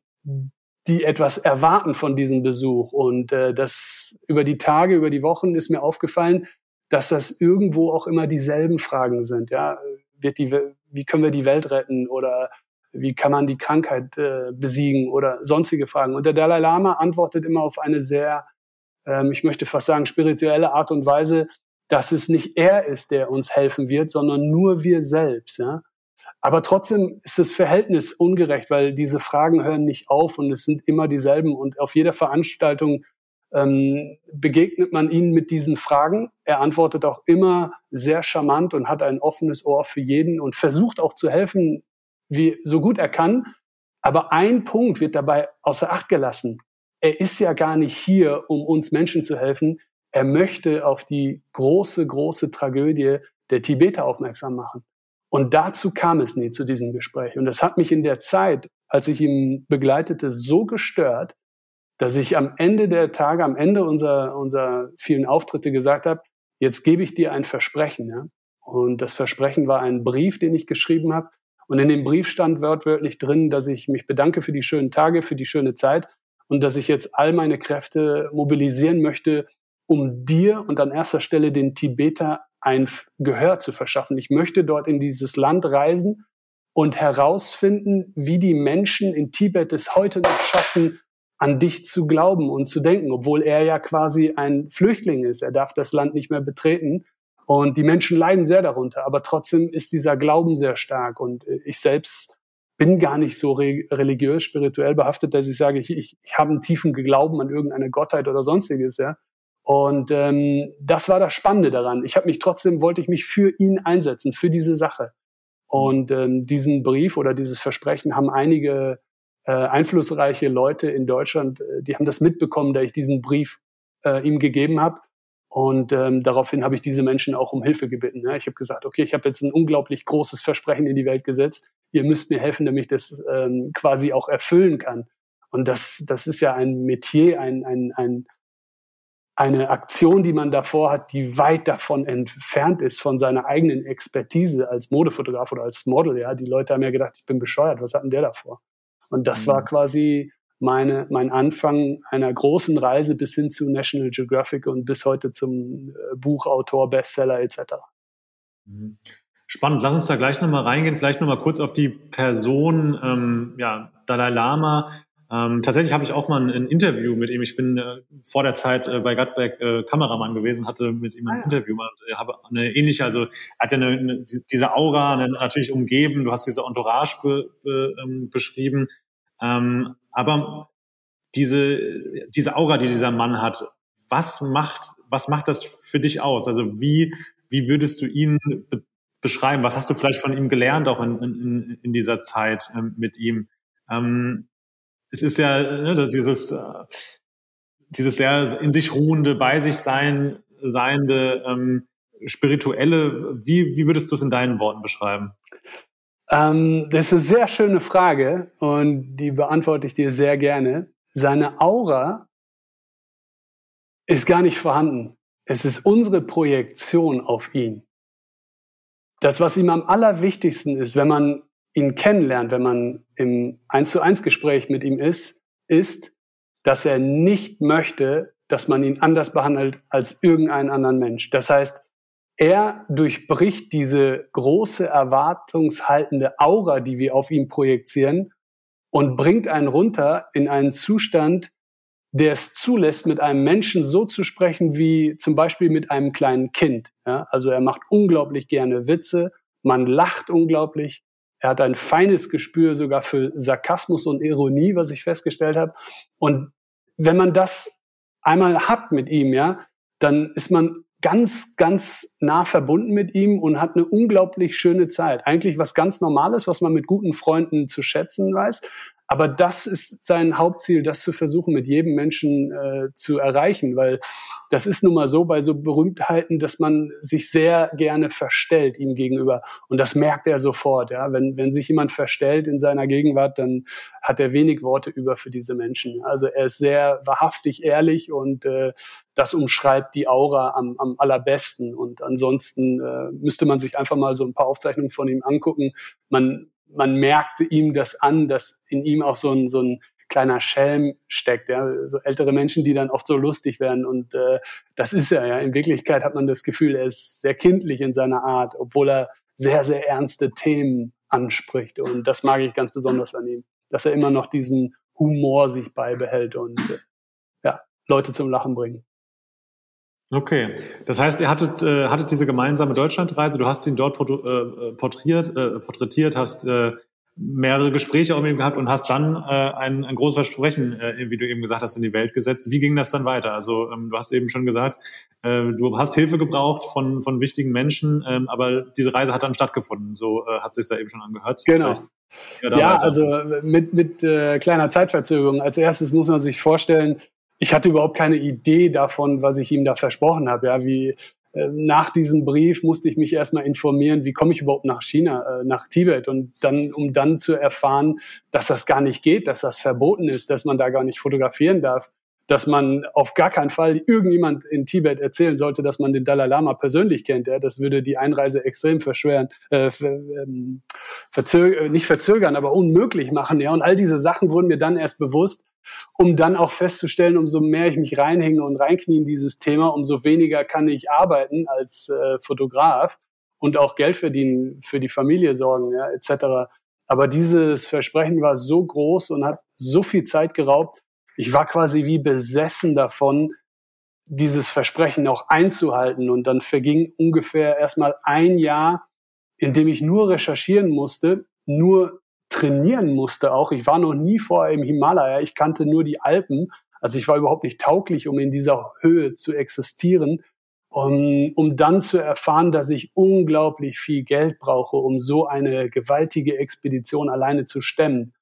[SPEAKER 3] die etwas erwarten von diesem Besuch. Und äh, das über die Tage, über die Wochen ist mir aufgefallen, dass das irgendwo auch immer dieselben Fragen sind. Ja, wird die, wie können wir die Welt retten oder wie kann man die Krankheit äh, besiegen oder sonstige Fragen. Und der Dalai Lama antwortet immer auf eine sehr, ähm, ich möchte fast sagen, spirituelle Art und Weise, dass es nicht er ist, der uns helfen wird, sondern nur wir selbst. Ja? Aber trotzdem ist das Verhältnis ungerecht, weil diese Fragen hören nicht auf und es sind immer dieselben. Und auf jeder Veranstaltung ähm, begegnet man ihnen mit diesen Fragen. Er antwortet auch immer sehr charmant und hat ein offenes Ohr für jeden und versucht auch zu helfen, wie so gut er kann. Aber ein Punkt wird dabei außer Acht gelassen. Er ist ja gar nicht hier, um uns Menschen zu helfen. Er möchte auf die große, große Tragödie der Tibeter aufmerksam machen. Und dazu kam es nie zu diesem Gespräch. Und das hat mich in der Zeit, als ich ihn begleitete, so gestört, dass ich am Ende der Tage, am Ende unserer, unserer vielen Auftritte gesagt habe, jetzt gebe ich dir ein Versprechen. Ja? Und das Versprechen war ein Brief, den ich geschrieben habe. Und in dem Brief stand wörtwörtlich drin, dass ich mich bedanke für die schönen Tage, für die schöne Zeit und dass ich jetzt all meine Kräfte mobilisieren möchte, um dir und an erster Stelle den Tibeter ein Gehör zu verschaffen. Ich möchte dort in dieses Land reisen und herausfinden, wie die Menschen in Tibet es heute noch schaffen, an dich zu glauben und zu denken, obwohl er ja quasi ein Flüchtling ist. Er darf das Land nicht mehr betreten. Und die Menschen leiden sehr darunter. Aber trotzdem ist dieser Glauben sehr stark. Und ich selbst bin gar nicht so re religiös, spirituell behaftet, dass ich sage, ich, ich, ich habe einen tiefen Glauben an irgendeine Gottheit oder sonstiges. Ja. Und ähm, das war das Spannende daran. Ich habe mich trotzdem, wollte ich mich für ihn einsetzen, für diese Sache. Und ähm, diesen Brief oder dieses Versprechen haben einige äh, einflussreiche Leute in Deutschland, äh, die haben das mitbekommen, da ich diesen Brief äh, ihm gegeben habe. Und ähm, daraufhin habe ich diese Menschen auch um Hilfe gebeten. Ja. Ich habe gesagt, okay, ich habe jetzt ein unglaublich großes Versprechen in die Welt gesetzt. Ihr müsst mir helfen, damit ich das ähm, quasi auch erfüllen kann. Und das, das ist ja ein Metier, ein, ein, ein, eine Aktion, die man davor hat, die weit davon entfernt ist von seiner eigenen Expertise als Modefotograf oder als Model. Ja, die Leute haben ja gedacht, ich bin bescheuert. Was hat denn der davor? Und das mhm. war quasi meine, mein Anfang einer großen Reise bis hin zu National Geographic und bis heute zum äh, Buchautor, Bestseller etc.
[SPEAKER 2] Mhm. Spannend. Lass uns da gleich nochmal reingehen. Vielleicht nochmal kurz auf die Person, ähm, ja, Dalai Lama. Ähm, tatsächlich habe ich auch mal ein, ein, Interview mit ihm. Ich bin äh, vor der Zeit äh, bei Gutback äh, Kameramann gewesen, hatte mit ihm ein ah, ja. Interview. Ich habe eine ähnliche, also er hat ja eine, eine, diese Aura eine, natürlich umgeben. Du hast diese Entourage be, be, ähm, beschrieben. Ähm, aber diese, diese Aura, die dieser Mann hat, was macht, was macht das für dich aus? Also wie, wie würdest du ihn be beschreiben? Was hast du vielleicht von ihm gelernt, auch in, in, in dieser Zeit ähm, mit ihm? Ähm, es ist ja ne, dieses, äh, dieses sehr in sich ruhende, bei sich sein, seiende, ähm, spirituelle. Wie, wie würdest du es in deinen Worten beschreiben?
[SPEAKER 3] Ähm, das ist eine sehr schöne Frage und die beantworte ich dir sehr gerne. Seine Aura ist gar nicht vorhanden. Es ist unsere Projektion auf ihn. Das, was ihm am allerwichtigsten ist, wenn man ihn kennenlernt, wenn man im 1 zu 1 Gespräch mit ihm ist, ist, dass er nicht möchte, dass man ihn anders behandelt als irgendeinen anderen Mensch. Das heißt, er durchbricht diese große erwartungshaltende Aura, die wir auf ihn projizieren und bringt einen runter in einen Zustand, der es zulässt, mit einem Menschen so zu sprechen wie zum Beispiel mit einem kleinen Kind. Ja, also er macht unglaublich gerne Witze, man lacht unglaublich, er hat ein feines Gespür sogar für Sarkasmus und Ironie, was ich festgestellt habe. Und wenn man das einmal hat mit ihm, ja, dann ist man ganz, ganz nah verbunden mit ihm und hat eine unglaublich schöne Zeit. Eigentlich was ganz Normales, was man mit guten Freunden zu schätzen weiß. Aber das ist sein Hauptziel, das zu versuchen, mit jedem Menschen äh, zu erreichen, weil das ist nun mal so bei so Berühmtheiten, dass man sich sehr gerne verstellt ihm gegenüber. Und das merkt er sofort. Ja? Wenn, wenn sich jemand verstellt in seiner Gegenwart, dann hat er wenig Worte über für diese Menschen. Also er ist sehr wahrhaftig ehrlich und äh, das umschreibt die Aura am, am allerbesten. Und ansonsten äh, müsste man sich einfach mal so ein paar Aufzeichnungen von ihm angucken. Man man merkte ihm das an, dass in ihm auch so ein, so ein kleiner Schelm steckt, ja, so ältere Menschen, die dann oft so lustig werden und äh, das ist er ja. In Wirklichkeit hat man das Gefühl, er ist sehr kindlich in seiner Art, obwohl er sehr sehr ernste Themen anspricht und das mag ich ganz besonders an ihm, dass er immer noch diesen Humor sich beibehält und äh, ja Leute zum Lachen bringt.
[SPEAKER 2] Okay, das heißt, ihr hattet, äh, hattet diese gemeinsame Deutschlandreise, du hast ihn dort äh, porträtiert, äh, porträtiert hast äh, mehrere Gespräche auch mit ihm gehabt und hast dann äh, ein, ein großes Versprechen, äh, wie du eben gesagt hast, in die Welt gesetzt. Wie ging das dann weiter? Also ähm, du hast eben schon gesagt, äh, du hast Hilfe gebraucht von, von wichtigen Menschen, ähm, aber diese Reise hat dann stattgefunden. So äh, hat sich da eben schon angehört.
[SPEAKER 3] Genau. Ja, ja also mit, mit äh, kleiner Zeitverzögerung. Als erstes muss man sich vorstellen, ich hatte überhaupt keine Idee davon, was ich ihm da versprochen habe. Ja, wie äh, nach diesem Brief musste ich mich erstmal informieren, wie komme ich überhaupt nach China, äh, nach Tibet und dann, um dann zu erfahren, dass das gar nicht geht, dass das verboten ist, dass man da gar nicht fotografieren darf, dass man auf gar keinen Fall irgendjemand in Tibet erzählen sollte, dass man den Dalai Lama persönlich kennt. Ja, das würde die Einreise extrem verschweren, äh, ähm, verzögern, nicht verzögern, aber unmöglich machen. Ja, und all diese Sachen wurden mir dann erst bewusst, um dann auch festzustellen, umso mehr ich mich reinhänge und reinknie in dieses Thema, umso weniger kann ich arbeiten als äh, Fotograf und auch Geld verdienen, für die Familie sorgen, ja, etc. Aber dieses Versprechen war so groß und hat so viel Zeit geraubt. Ich war quasi wie besessen davon, dieses Versprechen auch einzuhalten. Und dann verging ungefähr erstmal ein Jahr, in dem ich nur recherchieren musste, nur trainieren musste auch. Ich war noch nie vorher im Himalaya, ich kannte nur die Alpen. Also ich war überhaupt nicht tauglich, um in dieser Höhe zu existieren, um, um dann zu erfahren, dass ich unglaublich viel Geld brauche, um so eine gewaltige Expedition alleine zu stemmen.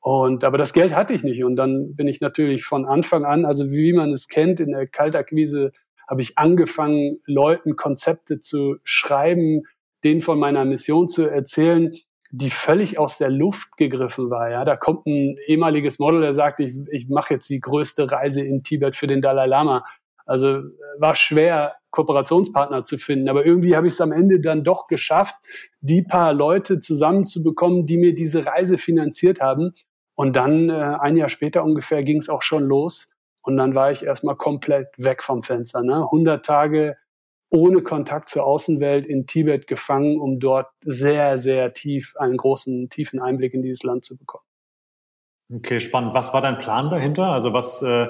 [SPEAKER 3] Und aber das Geld hatte ich nicht. Und dann bin ich natürlich von Anfang an, also wie man es kennt, in der Kaltakquise habe ich angefangen, Leuten Konzepte zu schreiben, denen von meiner Mission zu erzählen die völlig aus der Luft gegriffen war. Ja, da kommt ein ehemaliges Model, der sagt, ich, ich mache jetzt die größte Reise in Tibet für den Dalai Lama. Also äh, war schwer, Kooperationspartner zu finden. Aber irgendwie habe ich es am Ende dann doch geschafft, die paar Leute zusammenzubekommen, die mir diese Reise finanziert haben. Und dann äh, ein Jahr später ungefähr ging es auch schon los. Und dann war ich erstmal komplett weg vom Fenster. Ne? 100 Tage ohne Kontakt zur Außenwelt in Tibet gefangen, um dort sehr, sehr tief einen großen, tiefen Einblick in dieses Land zu bekommen.
[SPEAKER 2] Okay, spannend. Was war dein Plan dahinter? Also was, äh,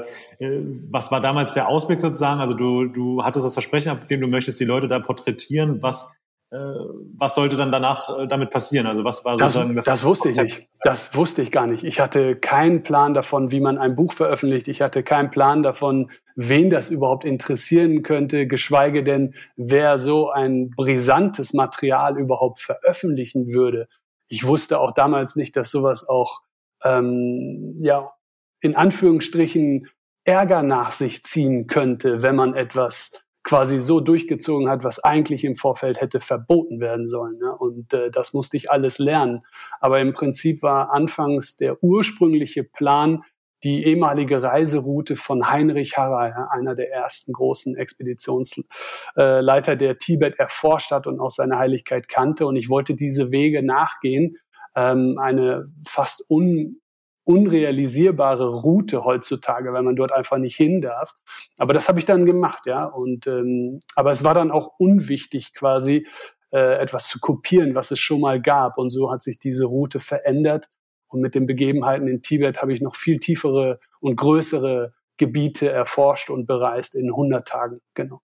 [SPEAKER 2] was war damals der Ausblick sozusagen? Also du, du hattest das Versprechen abgegeben, du möchtest die Leute da porträtieren. Was, äh, was sollte dann danach äh, damit passieren? Also was war
[SPEAKER 3] das, sozusagen das? Das wusste Konzept? ich nicht. Das wusste ich gar nicht. Ich hatte keinen Plan davon, wie man ein Buch veröffentlicht. Ich hatte keinen Plan davon, wen das überhaupt interessieren könnte, geschweige denn, wer so ein brisantes Material überhaupt veröffentlichen würde. Ich wusste auch damals nicht, dass sowas auch ähm, ja in Anführungsstrichen Ärger nach sich ziehen könnte, wenn man etwas quasi so durchgezogen hat, was eigentlich im Vorfeld hätte verboten werden sollen. Ne? Und äh, das musste ich alles lernen. Aber im Prinzip war anfangs der ursprüngliche Plan, die ehemalige Reiseroute von Heinrich Harrer, einer der ersten großen Expeditionsleiter, der Tibet erforscht hat und auch seine Heiligkeit kannte. Und ich wollte diese Wege nachgehen, ähm, eine fast un unrealisierbare Route heutzutage, weil man dort einfach nicht hin darf. Aber das habe ich dann gemacht, ja. Und ähm, aber es war dann auch unwichtig, quasi äh, etwas zu kopieren, was es schon mal gab. Und so hat sich diese Route verändert und mit den Begebenheiten in Tibet habe ich noch viel tiefere und größere Gebiete erforscht und bereist in 100 Tagen. Genau.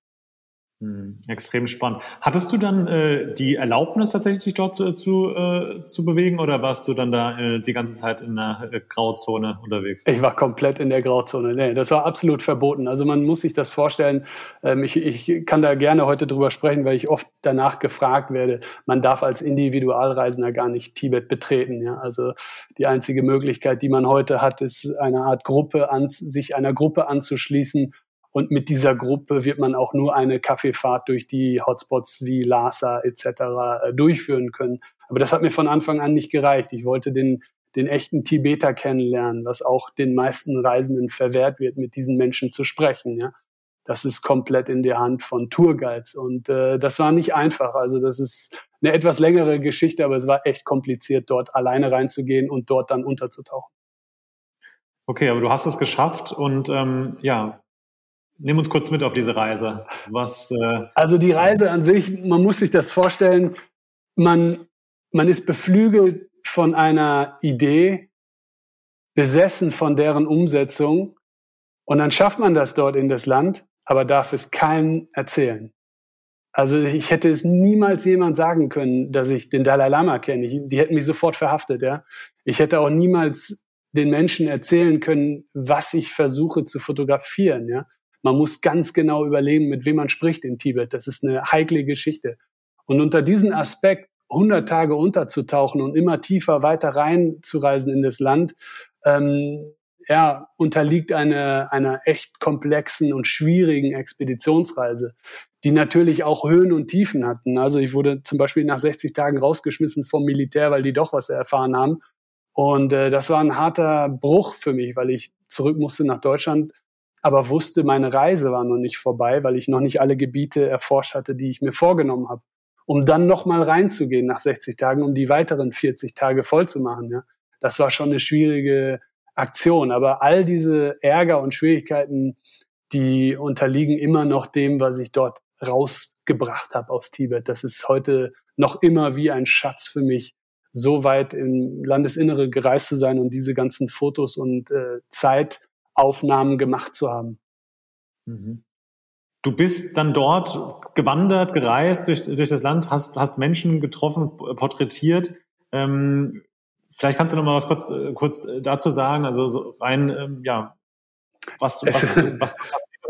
[SPEAKER 2] Hm, extrem spannend. Hattest du dann äh, die Erlaubnis tatsächlich dich dort äh, zu, äh, zu bewegen oder warst du dann da äh, die ganze Zeit in der äh, Grauzone unterwegs?
[SPEAKER 3] Ich war komplett in der Grauzone. Nee, das war absolut verboten. Also man muss sich das vorstellen. Ähm, ich, ich kann da gerne heute drüber sprechen, weil ich oft danach gefragt werde. Man darf als Individualreisender gar nicht Tibet betreten. Ja? Also die einzige Möglichkeit, die man heute hat, ist eine Art Gruppe an, sich einer Gruppe anzuschließen und mit dieser Gruppe wird man auch nur eine Kaffeefahrt durch die Hotspots wie Lhasa etc. Äh, durchführen können. Aber das hat mir von Anfang an nicht gereicht. Ich wollte den, den echten Tibeter kennenlernen, was auch den meisten Reisenden verwehrt wird, mit diesen Menschen zu sprechen. Ja? Das ist komplett in der Hand von Tourguides. Und äh, das war nicht einfach. Also das ist eine etwas längere Geschichte, aber es war echt kompliziert, dort alleine reinzugehen und dort dann unterzutauchen.
[SPEAKER 2] Okay, aber du hast es geschafft und ähm, ja, Nimm uns kurz mit auf diese Reise. Was,
[SPEAKER 3] äh also die Reise an sich, man muss sich das vorstellen, man, man ist beflügelt von einer Idee, besessen von deren Umsetzung und dann schafft man das dort in das Land, aber darf es keinem erzählen. Also ich hätte es niemals jemand sagen können, dass ich den Dalai Lama kenne. Ich, die hätten mich sofort verhaftet, ja. Ich hätte auch niemals den Menschen erzählen können, was ich versuche zu fotografieren, ja. Man muss ganz genau überlegen, mit wem man spricht in Tibet. Das ist eine heikle Geschichte. Und unter diesem Aspekt 100 Tage unterzutauchen und immer tiefer weiter reinzureisen in das Land, ähm, ja, unterliegt einer, einer echt komplexen und schwierigen Expeditionsreise, die natürlich auch Höhen und Tiefen hatten. Also ich wurde zum Beispiel nach 60 Tagen rausgeschmissen vom Militär, weil die doch was erfahren haben. Und äh, das war ein harter Bruch für mich, weil ich zurück musste nach Deutschland aber wusste, meine Reise war noch nicht vorbei, weil ich noch nicht alle Gebiete erforscht hatte, die ich mir vorgenommen habe. Um dann nochmal reinzugehen nach 60 Tagen, um die weiteren 40 Tage voll zu machen. Ja. Das war schon eine schwierige Aktion. Aber all diese Ärger und Schwierigkeiten, die unterliegen immer noch dem, was ich dort rausgebracht habe aus Tibet. Das ist heute noch immer wie ein Schatz für mich, so weit im Landesinnere gereist zu sein und diese ganzen Fotos und äh, Zeit Aufnahmen gemacht zu haben.
[SPEAKER 2] Mhm. Du bist dann dort gewandert, gereist durch, durch das Land, hast, hast Menschen getroffen, porträtiert. Ähm, vielleicht kannst du noch mal was kurz, äh, kurz dazu sagen, also so rein, ähm, ja, was, was, was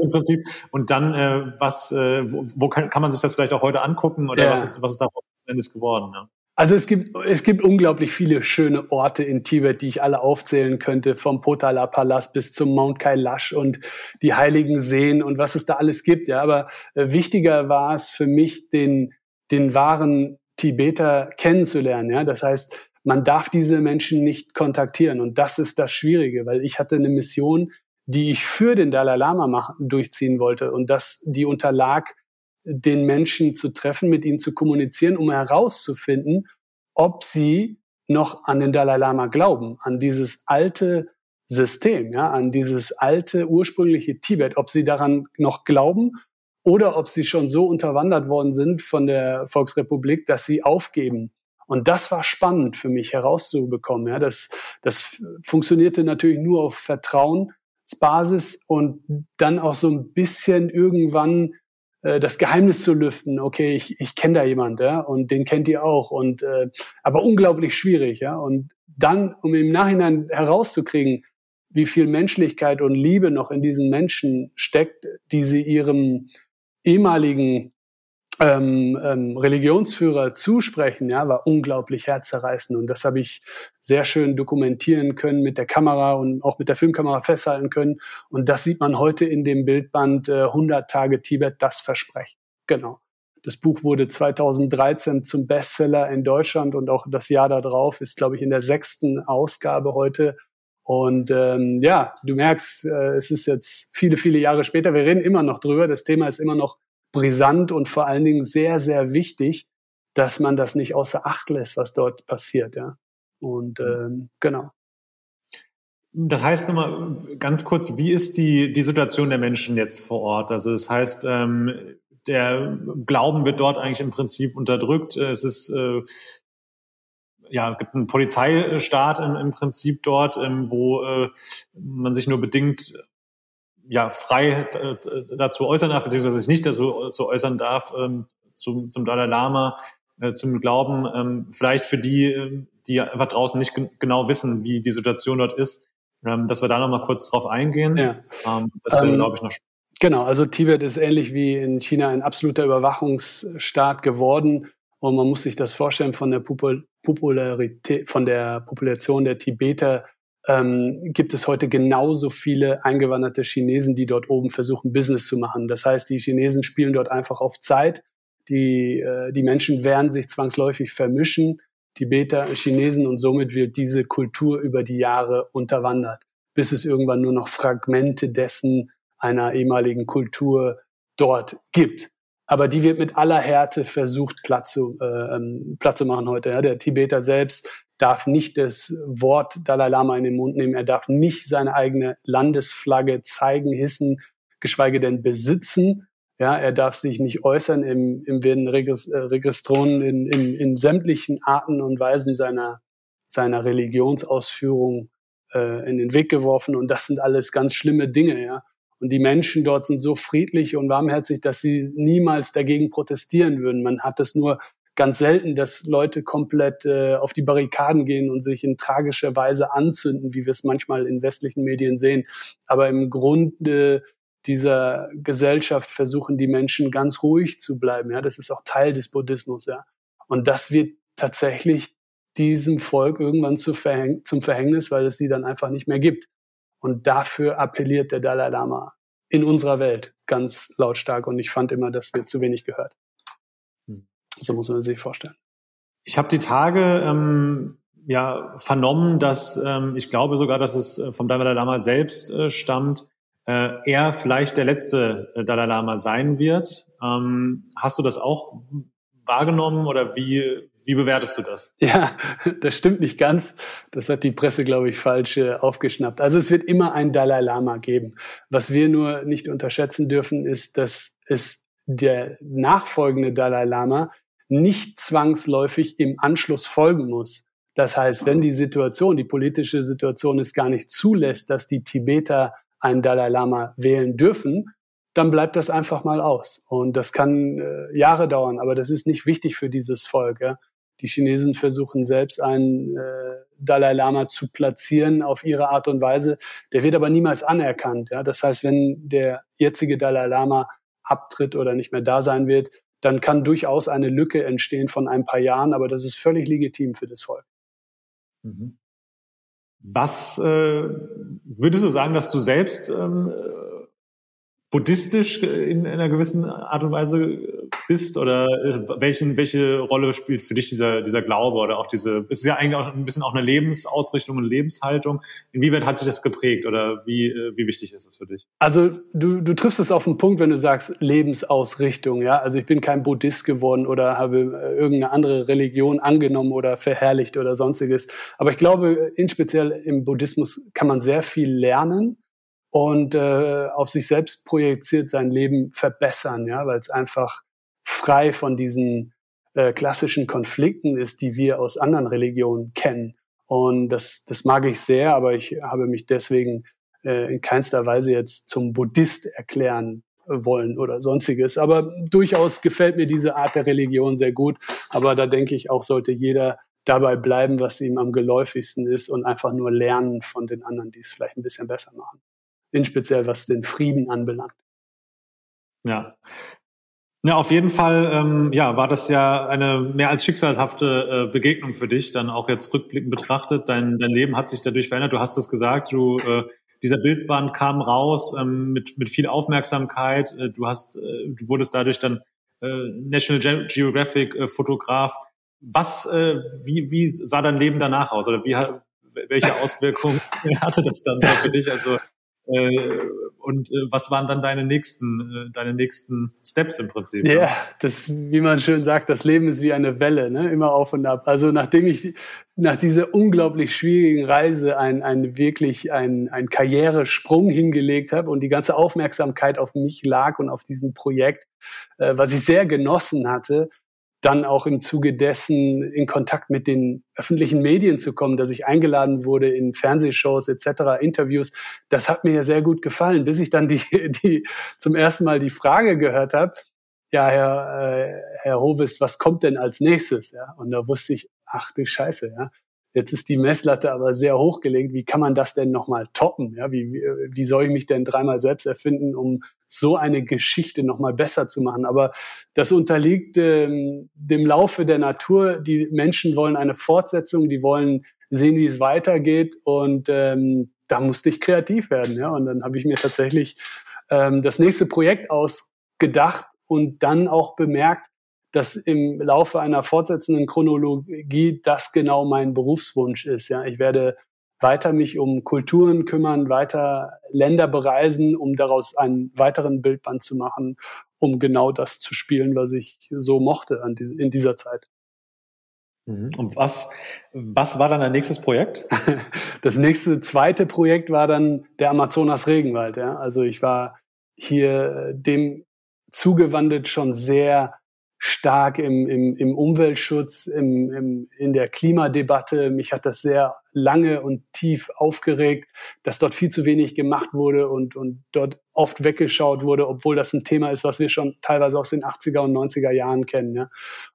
[SPEAKER 2] im Prinzip und dann äh, was, äh, wo, wo kann, kann man sich das vielleicht auch heute angucken oder ja. was ist was ist daraus Endes geworden? Ja?
[SPEAKER 3] Also es gibt, es gibt unglaublich viele schöne Orte in Tibet, die ich alle aufzählen könnte, vom Potala Palast bis zum Mount Kailash und die heiligen Seen und was es da alles gibt. Ja, aber äh, wichtiger war es für mich, den, den wahren Tibeter kennenzulernen. Ja, das heißt, man darf diese Menschen nicht kontaktieren und das ist das Schwierige, weil ich hatte eine Mission, die ich für den Dalai Lama machen, durchziehen wollte und das, die unterlag den Menschen zu treffen, mit ihnen zu kommunizieren, um herauszufinden, ob sie noch an den Dalai Lama glauben, an dieses alte System, ja, an dieses alte ursprüngliche Tibet, ob sie daran noch glauben oder ob sie schon so unterwandert worden sind von der Volksrepublik, dass sie aufgeben. Und das war spannend für mich herauszubekommen. Ja, das, das funktionierte natürlich nur auf Vertrauensbasis und dann auch so ein bisschen irgendwann äh, das Geheimnis zu lüften, okay, ich, ich kenne da jemand, ja, und den kennt ihr auch. Und äh, aber unglaublich schwierig, ja. Und dann, um im Nachhinein herauszukriegen, wie viel Menschlichkeit und Liebe noch in diesen Menschen steckt, die sie ihrem ehemaligen ähm, ähm, Religionsführer zusprechen, ja, war unglaublich herzerreißend. Und das habe ich sehr schön dokumentieren können mit der Kamera und auch mit der Filmkamera festhalten können. Und das sieht man heute in dem Bildband äh, 100 Tage Tibet, das Versprechen. Genau. Das Buch wurde 2013 zum Bestseller in Deutschland und auch das Jahr darauf ist, glaube ich, in der sechsten Ausgabe heute. Und ähm, ja, du merkst, äh, es ist jetzt viele, viele Jahre später. Wir reden immer noch drüber. Das Thema ist immer noch brisant und vor allen Dingen sehr, sehr wichtig, dass man das nicht außer Acht lässt, was dort passiert. Ja. Und ähm, genau.
[SPEAKER 2] Das heißt nochmal ganz kurz, wie ist die, die Situation der Menschen jetzt vor Ort? Also das heißt, ähm, der Glauben wird dort eigentlich im Prinzip unterdrückt. Es ist äh, ja gibt einen Polizeistaat im, im Prinzip dort, ähm, wo äh, man sich nur bedingt ja frei dazu äußern darf, beziehungsweise sich nicht dazu, dazu äußern darf ähm, zum, zum Dalai Lama, äh, zum Glauben. Ähm, vielleicht für die, ähm, die einfach draußen nicht genau wissen, wie die Situation dort ist, ähm, dass wir da nochmal kurz drauf eingehen. Ja. Ähm, das wäre, ähm, glaube ich, noch spannend.
[SPEAKER 3] Genau, also Tibet ist ähnlich wie in China ein absoluter Überwachungsstaat geworden. Und man muss sich das vorstellen von der Popularität, von der Population der Tibeter ähm, gibt es heute genauso viele eingewanderte Chinesen, die dort oben versuchen, Business zu machen. Das heißt, die Chinesen spielen dort einfach auf Zeit. Die, äh, die Menschen werden sich zwangsläufig vermischen, Tibeter, Chinesen, und somit wird diese Kultur über die Jahre unterwandert, bis es irgendwann nur noch Fragmente dessen einer ehemaligen Kultur dort gibt. Aber die wird mit aller Härte versucht, Platz zu, äh, ähm, Platz zu machen heute. Ja. Der Tibeter selbst darf nicht das Wort Dalai Lama in den Mund nehmen. Er darf nicht seine eigene Landesflagge zeigen, hissen, geschweige denn besitzen. Ja, er darf sich nicht äußern im, im werden äh, Registron in, in, in sämtlichen Arten und Weisen seiner, seiner Religionsausführung äh, in den Weg geworfen. Und das sind alles ganz schlimme Dinge, ja. Und die Menschen dort sind so friedlich und warmherzig, dass sie niemals dagegen protestieren würden. Man hat es nur ganz selten, dass Leute komplett äh, auf die Barrikaden gehen und sich in tragischer Weise anzünden, wie wir es manchmal in westlichen Medien sehen. Aber im Grunde dieser Gesellschaft versuchen die Menschen ganz ruhig zu bleiben. Ja, das ist auch Teil des Buddhismus. Ja, und das wird tatsächlich diesem Volk irgendwann zu verhäng zum Verhängnis, weil es sie dann einfach nicht mehr gibt. Und dafür appelliert der Dalai Lama in unserer Welt ganz lautstark. Und ich fand immer, das wird zu wenig gehört. Hm. So muss man sich vorstellen.
[SPEAKER 2] Ich habe die Tage ähm, ja vernommen, dass ähm, ich glaube sogar, dass es äh, vom Dalai Lama selbst äh, stammt, äh, er vielleicht der letzte äh, Dalai Lama sein wird. Ähm, hast du das auch wahrgenommen oder wie, wie bewertest du das?
[SPEAKER 3] Ja, das stimmt nicht ganz. Das hat die Presse, glaube ich, falsch äh, aufgeschnappt. Also es wird immer ein Dalai Lama geben. Was wir nur nicht unterschätzen dürfen, ist, dass es der nachfolgende Dalai Lama nicht zwangsläufig im Anschluss folgen muss. Das heißt, wenn die Situation, die politische Situation es gar nicht zulässt, dass die Tibeter einen Dalai Lama wählen dürfen, dann bleibt das einfach mal aus. Und das kann äh, Jahre dauern, aber das ist nicht wichtig für dieses Volk. Ja? Die Chinesen versuchen selbst einen äh, Dalai Lama zu platzieren auf ihre Art und Weise. Der wird aber niemals anerkannt. Ja? Das heißt, wenn der jetzige Dalai Lama abtritt oder nicht mehr da sein wird, dann kann durchaus eine Lücke entstehen von ein paar Jahren, aber das ist völlig legitim für das Volk.
[SPEAKER 2] Mhm. Was äh, würdest du sagen, dass du selbst ähm, buddhistisch in einer gewissen Art und Weise bist oder welchen, welche Rolle spielt für dich dieser, dieser Glaube oder auch diese, es ist ja eigentlich auch ein bisschen auch eine Lebensausrichtung und Lebenshaltung. Inwieweit hat sich das geprägt oder wie, wie wichtig ist es für dich?
[SPEAKER 3] Also du, du triffst es auf den Punkt, wenn du sagst Lebensausrichtung, ja. Also ich bin kein Buddhist geworden oder habe irgendeine andere Religion angenommen oder verherrlicht oder sonstiges. Aber ich glaube, inspeziell im Buddhismus kann man sehr viel lernen und äh, auf sich selbst projiziert sein Leben verbessern, ja, weil es einfach frei von diesen äh, klassischen Konflikten ist, die wir aus anderen Religionen kennen. Und das, das mag ich sehr, aber ich habe mich deswegen äh, in keinster Weise jetzt zum Buddhist erklären wollen oder sonstiges. Aber durchaus gefällt mir diese Art der Religion sehr gut. Aber da denke ich auch, sollte jeder dabei bleiben, was ihm am geläufigsten ist und einfach nur lernen von den anderen, die es vielleicht ein bisschen besser machen in speziell was den Frieden anbelangt.
[SPEAKER 2] Ja. Ja, auf jeden Fall, ähm, ja, war das ja eine mehr als schicksalhafte äh, Begegnung für dich, dann auch jetzt rückblickend betrachtet. Dein, dein Leben hat sich dadurch verändert. Du hast es gesagt, du, äh, dieser Bildband kam raus ähm, mit, mit viel Aufmerksamkeit. Äh, du hast, äh, du wurdest dadurch dann äh, National Ge Geographic äh, Fotograf. Was, äh, wie, wie sah dein Leben danach aus? Oder wie, welche Auswirkungen hatte das dann so für dich? Also und äh, was waren dann deine nächsten, äh, deine nächsten Steps im Prinzip?
[SPEAKER 3] Ja, das, wie man schön sagt, das Leben ist wie eine Welle, ne? immer auf und ab. Also nachdem ich nach dieser unglaublich schwierigen Reise ein, ein wirklich ein, ein Karrieresprung hingelegt habe und die ganze Aufmerksamkeit auf mich lag und auf diesem Projekt, äh, was ich sehr genossen hatte, dann auch im Zuge dessen in Kontakt mit den öffentlichen Medien zu kommen, dass ich eingeladen wurde in Fernsehshows etc., Interviews, das hat mir ja sehr gut gefallen, bis ich dann die, die zum ersten Mal die Frage gehört habe, ja, Herr, äh, Herr Hovis, was kommt denn als nächstes? Ja, und da wusste ich, ach du Scheiße, ja. Jetzt ist die Messlatte aber sehr hochgelegt. Wie kann man das denn nochmal toppen? Ja, wie, wie, wie soll ich mich denn dreimal selbst erfinden, um so eine Geschichte nochmal besser zu machen? Aber das unterliegt ähm, dem Laufe der Natur. Die Menschen wollen eine Fortsetzung, die wollen sehen, wie es weitergeht. Und ähm, da musste ich kreativ werden. Ja? Und dann habe ich mir tatsächlich ähm, das nächste Projekt ausgedacht und dann auch bemerkt, dass im Laufe einer fortsetzenden Chronologie das genau mein Berufswunsch ist. Ja, ich werde weiter mich um Kulturen kümmern, weiter Länder bereisen, um daraus einen weiteren Bildband zu machen, um genau das zu spielen, was ich so mochte in dieser Zeit.
[SPEAKER 2] Mhm. Und was, was war dann dein nächstes Projekt?
[SPEAKER 3] Das nächste zweite Projekt war dann der Amazonas Regenwald. Ja. Also ich war hier dem zugewandelt schon sehr stark im, im, im Umweltschutz, im, im, in der Klimadebatte. Mich hat das sehr lange und tief aufgeregt, dass dort viel zu wenig gemacht wurde und, und dort oft weggeschaut wurde, obwohl das ein Thema ist, was wir schon teilweise aus den 80er und 90er Jahren kennen. Ja.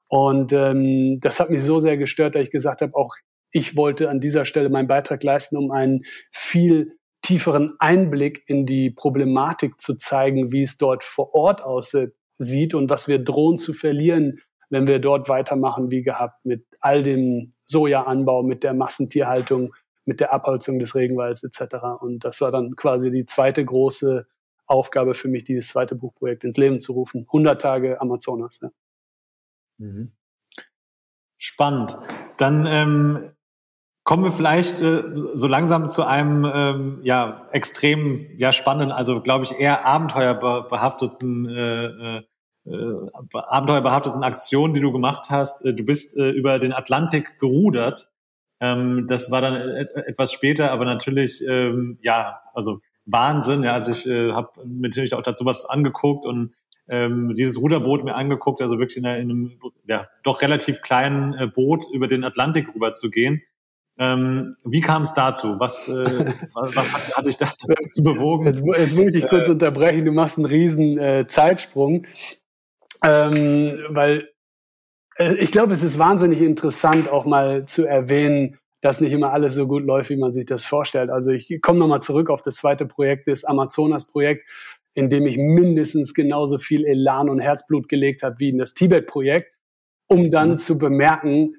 [SPEAKER 3] Und ähm, das hat mich so sehr gestört, dass ich gesagt habe, auch ich wollte an dieser Stelle meinen Beitrag leisten, um einen viel tieferen Einblick in die Problematik zu zeigen, wie es dort vor Ort aussieht sieht und was wir drohen zu verlieren, wenn wir dort weitermachen wie gehabt mit all dem Sojaanbau, mit der Massentierhaltung, mit der Abholzung des Regenwalds etc. Und das war dann quasi die zweite große Aufgabe für mich, dieses zweite Buchprojekt ins Leben zu rufen. 100 Tage Amazonas. Ja.
[SPEAKER 2] Mhm. Spannend. Dann ähm, kommen wir vielleicht äh, so langsam zu einem ähm, ja extrem ja spannenden, also glaube ich eher abenteuerbehafteten äh, äh, äh, abenteuerbehafteten Aktion, die du gemacht hast. Äh, du bist äh, über den Atlantik gerudert. Ähm, das war dann et etwas später, aber natürlich, ähm, ja, also Wahnsinn. Ja, also ich äh, habe natürlich auch dazu was angeguckt und ähm, dieses Ruderboot mir angeguckt, also wirklich in einem ja, doch relativ kleinen äh, Boot über den Atlantik rüber zu gehen. Ähm, wie kam es dazu? Was, äh, was hat, hat dich dazu bewogen?
[SPEAKER 3] Jetzt, jetzt muss ich dich kurz äh, unterbrechen. Du machst einen riesen äh, Zeitsprung. Ähm, weil äh, ich glaube, es ist wahnsinnig interessant, auch mal zu erwähnen, dass nicht immer alles so gut läuft, wie man sich das vorstellt. Also ich komme nochmal zurück auf das zweite Projekt, das Amazonas-Projekt, in dem ich mindestens genauso viel Elan und Herzblut gelegt habe wie in das Tibet-Projekt, um dann mhm. zu bemerken,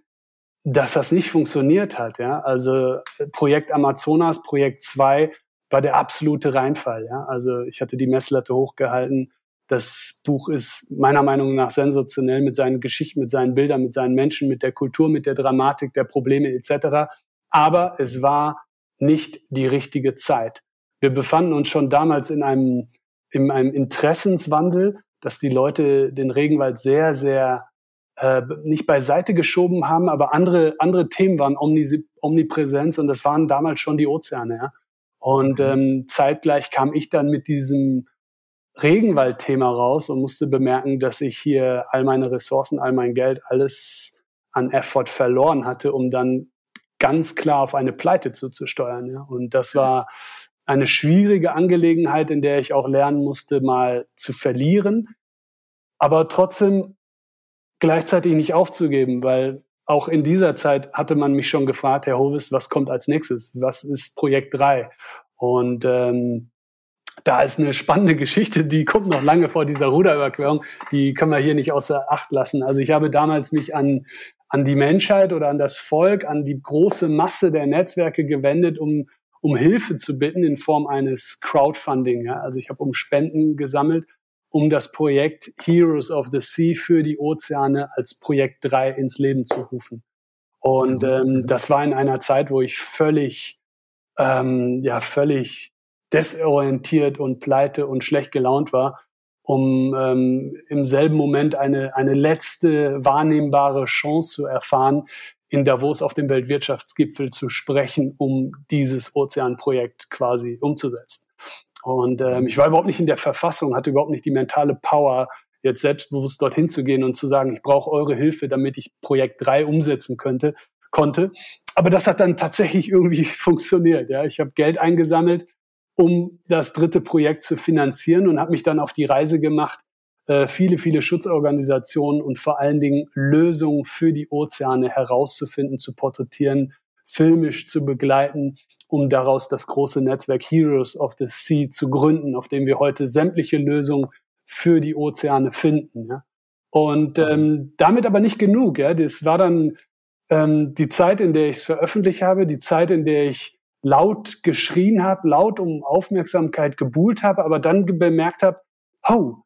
[SPEAKER 3] dass das nicht funktioniert hat. Ja? Also Projekt Amazonas, Projekt 2 war der absolute Reinfall. Ja? Also ich hatte die Messlatte hochgehalten das Buch ist meiner Meinung nach sensationell mit seinen Geschichten, mit seinen Bildern, mit seinen Menschen, mit der Kultur, mit der Dramatik der Probleme etc. Aber es war nicht die richtige Zeit. Wir befanden uns schon damals in einem, in einem Interessenswandel, dass die Leute den Regenwald sehr, sehr äh, nicht beiseite geschoben haben, aber andere, andere Themen waren Omnipräsenz und das waren damals schon die Ozeane. Ja? Und mhm. ähm, zeitgleich kam ich dann mit diesem Regenwald-Thema raus und musste bemerken, dass ich hier all meine Ressourcen, all mein Geld, alles an Effort verloren hatte, um dann ganz klar auf eine Pleite zuzusteuern. Ja. Und das war eine schwierige Angelegenheit, in der ich auch lernen musste, mal zu verlieren, aber trotzdem gleichzeitig nicht aufzugeben, weil auch in dieser Zeit hatte man mich schon gefragt, Herr Hovis, was kommt als nächstes? Was ist Projekt 3? Und ähm, da ist eine spannende Geschichte, die kommt noch lange vor dieser Ruderüberquerung. Die können wir hier nicht außer Acht lassen. Also ich habe damals mich an, an die Menschheit oder an das Volk, an die große Masse der Netzwerke gewendet, um, um Hilfe zu bitten in Form eines Crowdfunding. Ja. Also ich habe um Spenden gesammelt, um das Projekt Heroes of the Sea für die Ozeane als Projekt 3 ins Leben zu rufen. Und mhm. ähm, das war in einer Zeit, wo ich völlig, ähm, ja, völlig desorientiert und pleite und schlecht gelaunt war, um ähm, im selben Moment eine, eine letzte wahrnehmbare Chance zu erfahren, in Davos auf dem Weltwirtschaftsgipfel zu sprechen, um dieses Ozeanprojekt quasi umzusetzen. Und ähm, ich war überhaupt nicht in der Verfassung, hatte überhaupt nicht die mentale Power, jetzt selbstbewusst dorthin zu gehen und zu sagen, ich brauche eure Hilfe, damit ich Projekt 3 umsetzen könnte, konnte. Aber das hat dann tatsächlich irgendwie funktioniert. Ja. Ich habe Geld eingesammelt, um das dritte Projekt zu finanzieren und habe mich dann auf die Reise gemacht, äh, viele, viele Schutzorganisationen und vor allen Dingen Lösungen für die Ozeane herauszufinden, zu porträtieren, filmisch zu begleiten, um daraus das große Netzwerk Heroes of the Sea zu gründen, auf dem wir heute sämtliche Lösungen für die Ozeane finden. Ja. Und ähm, damit aber nicht genug. Ja. Das war dann ähm, die Zeit, in der ich es veröffentlicht habe, die Zeit, in der ich laut geschrien habe, laut um Aufmerksamkeit gebuhlt habe, aber dann bemerkt habe, oh,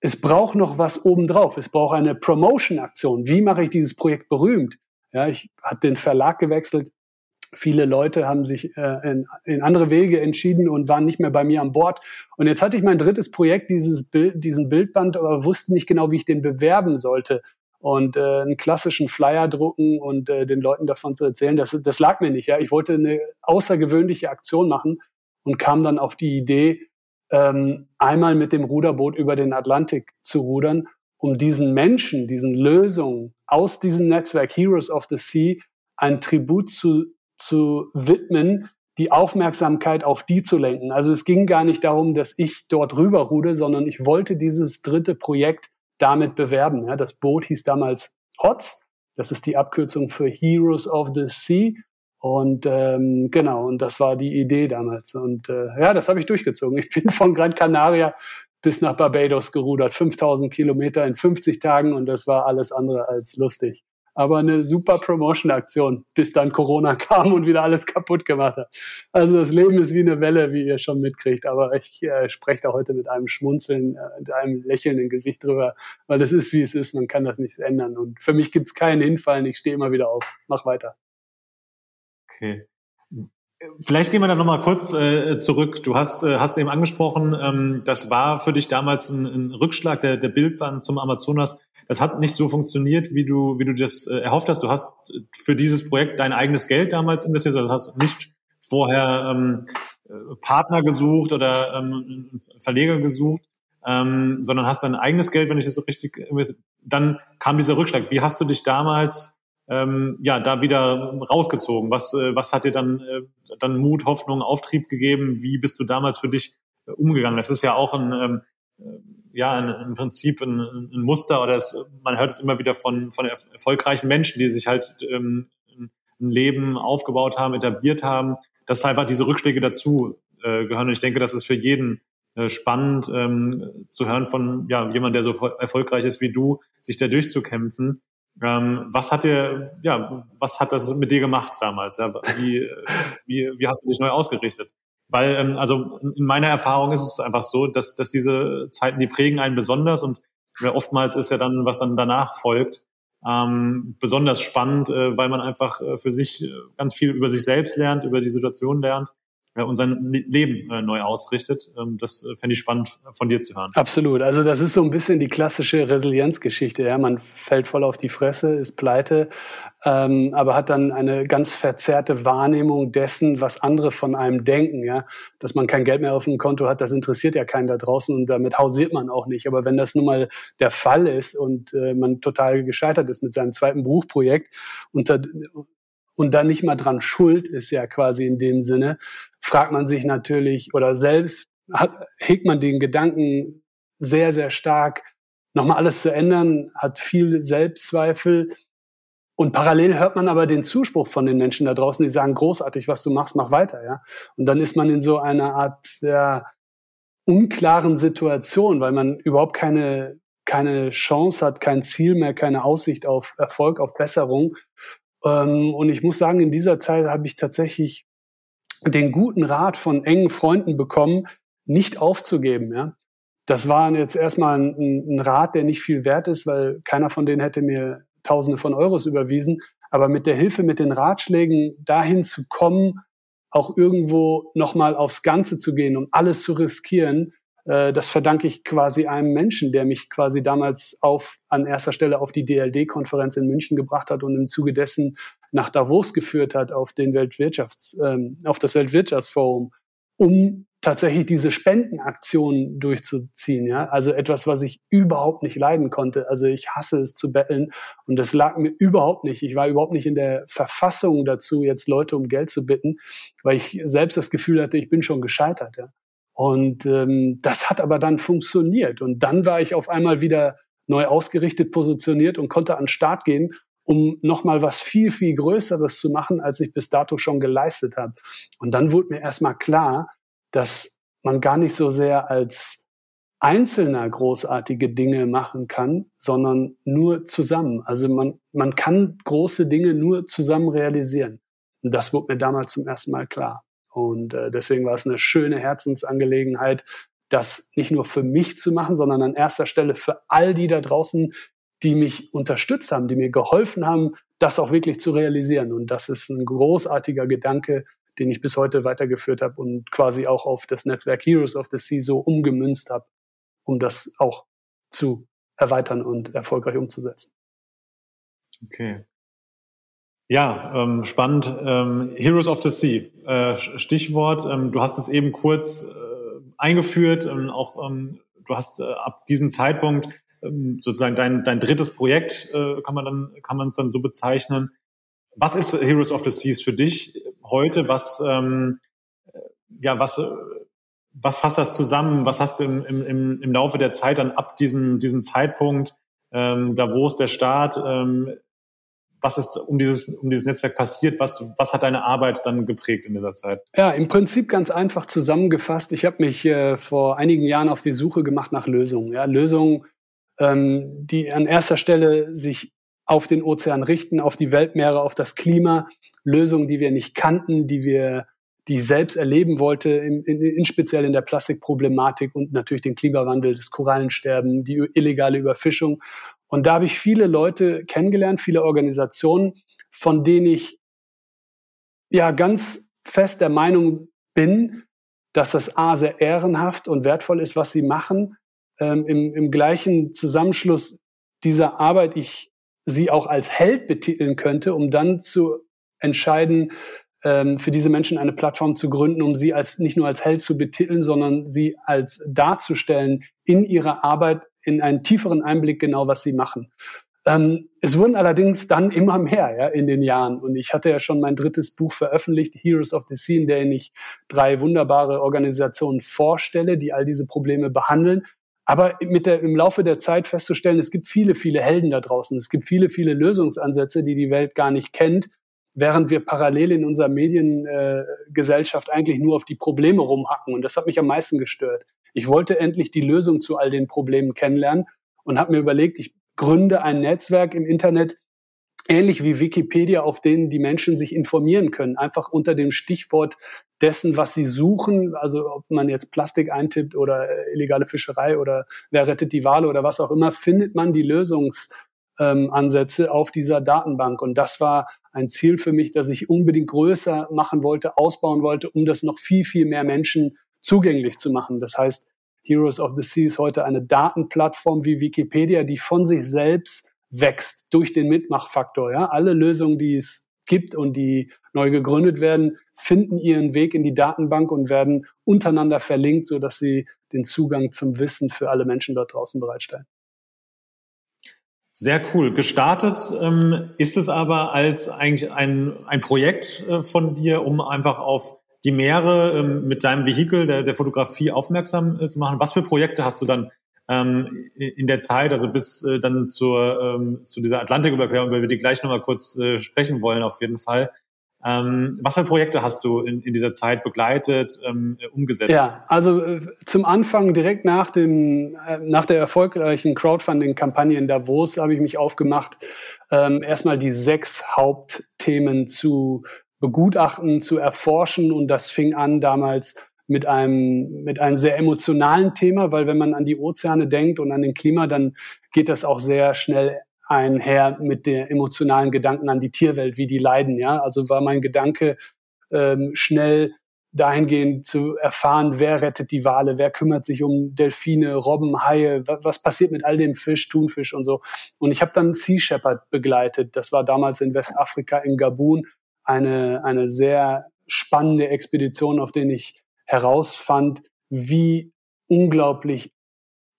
[SPEAKER 3] es braucht noch was obendrauf. Es braucht eine Promotion-Aktion. Wie mache ich dieses Projekt berühmt? Ja, ich habe den Verlag gewechselt. Viele Leute haben sich äh, in, in, andere Wege entschieden und waren nicht mehr bei mir an Bord. Und jetzt hatte ich mein drittes Projekt, dieses Bild, diesen Bildband, aber wusste nicht genau, wie ich den bewerben sollte. Und äh, einen klassischen Flyer drucken und äh, den Leuten davon zu erzählen, das, das lag mir nicht. Ja, ich wollte eine außergewöhnliche Aktion machen und kam dann auf die Idee, ähm, einmal mit dem Ruderboot über den Atlantik zu rudern, um diesen Menschen, diesen Lösungen aus diesem Netzwerk Heroes of the Sea ein Tribut zu, zu widmen, die Aufmerksamkeit auf die zu lenken. Also es ging gar nicht darum, dass ich dort rüber rude, sondern ich wollte dieses dritte Projekt damit bewerben. Ja, das Boot hieß damals HOTS. Das ist die Abkürzung für Heroes of the Sea. Und ähm, genau, und das war die Idee damals. Und äh, ja, das habe ich durchgezogen. Ich bin von Gran Canaria bis nach Barbados gerudert, 5000 Kilometer in 50 Tagen und das war alles andere als lustig. Aber eine super Promotion-Aktion, bis dann Corona kam und wieder alles kaputt gemacht hat. Also das Leben ist wie eine Welle, wie ihr schon mitkriegt. Aber ich äh, spreche da heute mit einem Schmunzeln, äh, mit einem lächelnden Gesicht drüber, weil das ist, wie es ist. Man kann das nicht ändern. Und für mich gibt es keinen Hinfallen. Ich stehe immer wieder auf. Mach weiter.
[SPEAKER 2] Okay. Vielleicht gehen wir da nochmal kurz äh, zurück. Du hast, äh, hast eben angesprochen, ähm, das war für dich damals ein, ein Rückschlag der, der Bildbahn zum Amazonas. Das hat nicht so funktioniert, wie du, wie du das äh, erhofft hast. Du hast für dieses Projekt dein eigenes Geld damals investiert, also hast nicht vorher ähm, äh, Partner gesucht oder ähm, Verleger gesucht, ähm, sondern hast dein eigenes Geld, wenn ich das so richtig, dann kam dieser Rückschlag. Wie hast du dich damals ähm, ja da wieder rausgezogen? Was, äh, was hat dir dann, äh, dann Mut, Hoffnung, Auftrieb gegeben? Wie bist du damals für dich äh, umgegangen? Das ist ja auch ein ähm, äh, ja ein, im Prinzip ein, ein Muster oder es, man hört es immer wieder von von erfolgreichen Menschen, die sich halt ähm, ein Leben aufgebaut haben, etabliert haben, dass einfach diese Rückschläge dazu äh, gehören. Und ich denke, das ist für jeden äh, spannend ähm, zu hören von ja jemand, der so erfolgreich ist wie du, sich da durchzukämpfen. Ähm, was hat dir, ja, was hat das mit dir gemacht damals? Ja? Wie, wie, wie hast du dich neu ausgerichtet? Weil, ähm, also in meiner Erfahrung ist es einfach so, dass, dass diese Zeiten, die prägen einen besonders und ja, oftmals ist ja dann, was dann danach folgt, ähm, besonders spannend, äh, weil man einfach äh, für sich äh, ganz viel über sich selbst lernt, über die Situation lernt äh, und sein Leben äh, neu ausrichtet. Ähm, das äh, fände ich spannend von dir zu hören.
[SPEAKER 3] Absolut. Also das ist so ein bisschen die klassische Resilienzgeschichte. Ja, man fällt voll auf die Fresse, ist pleite, ähm, aber hat dann eine ganz verzerrte Wahrnehmung dessen, was andere von einem denken. Ja, dass man kein Geld mehr auf dem Konto hat, das interessiert ja keinen da draußen und damit hausiert man auch nicht. Aber wenn das nun mal der Fall ist und äh, man total gescheitert ist mit seinem zweiten Buchprojekt unter und dann nicht mal dran schuld ist ja quasi in dem Sinne, fragt man sich natürlich oder selbst hat, hegt man den Gedanken sehr, sehr stark, nochmal alles zu ändern, hat viel Selbstzweifel. Und parallel hört man aber den Zuspruch von den Menschen da draußen, die sagen, großartig, was du machst, mach weiter, ja. Und dann ist man in so einer Art ja, unklaren Situation, weil man überhaupt keine, keine Chance hat, kein Ziel mehr, keine Aussicht auf Erfolg, auf Besserung. Ähm, und ich muss sagen, in dieser Zeit habe ich tatsächlich den guten Rat von engen Freunden bekommen, nicht aufzugeben. Ja? Das war jetzt erstmal ein, ein Rat, der nicht viel wert ist, weil keiner von denen hätte mir Tausende von Euros überwiesen. Aber mit der Hilfe, mit den Ratschlägen dahin zu kommen, auch irgendwo nochmal aufs Ganze zu gehen und alles zu riskieren, äh, das verdanke ich quasi einem Menschen, der mich quasi damals auf, an erster Stelle auf die DLD-Konferenz in München gebracht hat und im Zuge dessen nach Davos geführt hat auf den Weltwirtschafts, ähm, auf das Weltwirtschaftsforum, um tatsächlich diese Spendenaktion durchzuziehen. Ja? Also etwas, was ich überhaupt nicht leiden konnte. Also ich hasse es zu betteln und das lag mir überhaupt nicht. Ich war überhaupt nicht in der Verfassung dazu, jetzt Leute um Geld zu bitten, weil ich selbst das Gefühl hatte, ich bin schon gescheitert. Ja? Und ähm, das hat aber dann funktioniert. Und dann war ich auf einmal wieder neu ausgerichtet, positioniert und konnte an den Start gehen um nochmal was viel, viel Größeres zu machen, als ich bis dato schon geleistet habe. Und dann wurde mir erstmal klar, dass man gar nicht so sehr als Einzelner großartige Dinge machen kann, sondern nur zusammen. Also man, man kann große Dinge nur zusammen realisieren. Und das wurde mir damals zum ersten Mal klar. Und äh, deswegen war es eine schöne Herzensangelegenheit, das nicht nur für mich zu machen, sondern an erster Stelle für all die da draußen, die mich unterstützt haben, die mir geholfen haben, das auch wirklich zu realisieren. Und das ist ein großartiger Gedanke, den ich bis heute weitergeführt habe und quasi auch auf das Netzwerk Heroes of the Sea so umgemünzt habe, um das auch zu erweitern und erfolgreich umzusetzen.
[SPEAKER 2] Okay. Ja, ähm, spannend. Ähm, Heroes of the Sea, äh, Stichwort. Ähm, du hast es eben kurz äh, eingeführt. Auch ähm, du hast äh, ab diesem Zeitpunkt sozusagen dein, dein drittes Projekt, äh, kann man dann, kann man es dann so bezeichnen. Was ist Heroes of the Seas für dich heute? Was, ähm, ja, was, was fasst das zusammen? Was hast du im, im, im Laufe der Zeit dann ab diesem, diesem Zeitpunkt, ähm, da wo ist der Start, ähm, was ist um dieses, um dieses Netzwerk passiert? Was, was hat deine Arbeit dann geprägt in dieser Zeit?
[SPEAKER 3] Ja, im Prinzip ganz einfach zusammengefasst. Ich habe mich äh, vor einigen Jahren auf die Suche gemacht nach Lösungen. Ja, Lösungen, ähm, die an erster Stelle sich auf den Ozean richten, auf die Weltmeere, auf das Klima, Lösungen, die wir nicht kannten, die wir die selbst erleben wollte, in, in, in speziell in der Plastikproblematik und natürlich den Klimawandel, das Korallensterben, die illegale Überfischung. Und da habe ich viele Leute kennengelernt, viele Organisationen, von denen ich ja ganz fest der Meinung bin, dass das A sehr ehrenhaft und wertvoll ist, was sie machen, ähm, im, im gleichen Zusammenschluss dieser Arbeit ich sie auch als Held betiteln könnte, um dann zu entscheiden, ähm, für diese Menschen eine Plattform zu gründen, um sie als nicht nur als Held zu betiteln, sondern sie als darzustellen in ihrer Arbeit in einen tieferen Einblick genau, was sie machen. Ähm, es wurden allerdings dann immer mehr ja, in den Jahren. Und ich hatte ja schon mein drittes Buch veröffentlicht, Heroes of the Sea, in der ich drei wunderbare Organisationen vorstelle, die all diese Probleme behandeln. Aber mit der, im Laufe der Zeit festzustellen, es gibt viele, viele Helden da draußen. Es gibt viele, viele Lösungsansätze, die die Welt gar nicht kennt, während wir parallel in unserer Mediengesellschaft äh, eigentlich nur auf die Probleme rumhacken. Und das hat mich am meisten gestört. Ich wollte endlich die Lösung zu all den Problemen kennenlernen und habe mir überlegt, ich gründe ein Netzwerk im Internet, ähnlich wie Wikipedia, auf denen die Menschen sich informieren können, einfach unter dem Stichwort dessen, was sie suchen, also ob man jetzt Plastik eintippt oder äh, illegale Fischerei oder wer rettet die Wale oder was auch immer, findet man die Lösungsansätze ähm, auf dieser Datenbank. Und das war ein Ziel für mich, das ich unbedingt größer machen wollte, ausbauen wollte, um das noch viel, viel mehr Menschen zugänglich zu machen. Das heißt, Heroes of the Sea ist heute eine Datenplattform wie Wikipedia, die von sich selbst wächst durch den Mitmachfaktor. Ja? Alle Lösungen, die es gibt und die neu gegründet werden, finden ihren Weg in die Datenbank und werden untereinander verlinkt, so dass sie den Zugang zum Wissen für alle Menschen dort draußen bereitstellen.
[SPEAKER 2] Sehr cool. Gestartet ähm, ist es aber als eigentlich ein, ein Projekt äh, von dir, um einfach auf die Meere ähm, mit deinem Vehikel der, der Fotografie aufmerksam äh, zu machen. Was für Projekte hast du dann ähm, in der Zeit, also bis äh, dann zur, ähm, zu dieser Atlantiküberquerung, über die gleich nochmal kurz äh, sprechen wollen auf jeden Fall. Ähm, was für Projekte hast du in, in dieser Zeit begleitet, ähm, umgesetzt?
[SPEAKER 3] Ja, also äh, zum Anfang direkt nach dem äh, nach der erfolgreichen Crowdfunding-Kampagne in Davos habe ich mich aufgemacht, ähm, erstmal die sechs Hauptthemen zu begutachten, zu erforschen und das fing an damals mit einem, mit einem sehr emotionalen Thema, weil wenn man an die Ozeane denkt und an den Klima, dann geht das auch sehr schnell einher mit den emotionalen Gedanken an die Tierwelt, wie die leiden. Ja, also war mein Gedanke ähm, schnell dahingehend zu erfahren, wer rettet die Wale, wer kümmert sich um Delfine, Robben, Haie, was passiert mit all dem Fisch, Thunfisch und so. Und ich habe dann Sea Shepherd begleitet. Das war damals in Westafrika in Gabun eine eine sehr spannende Expedition, auf den ich herausfand, wie unglaublich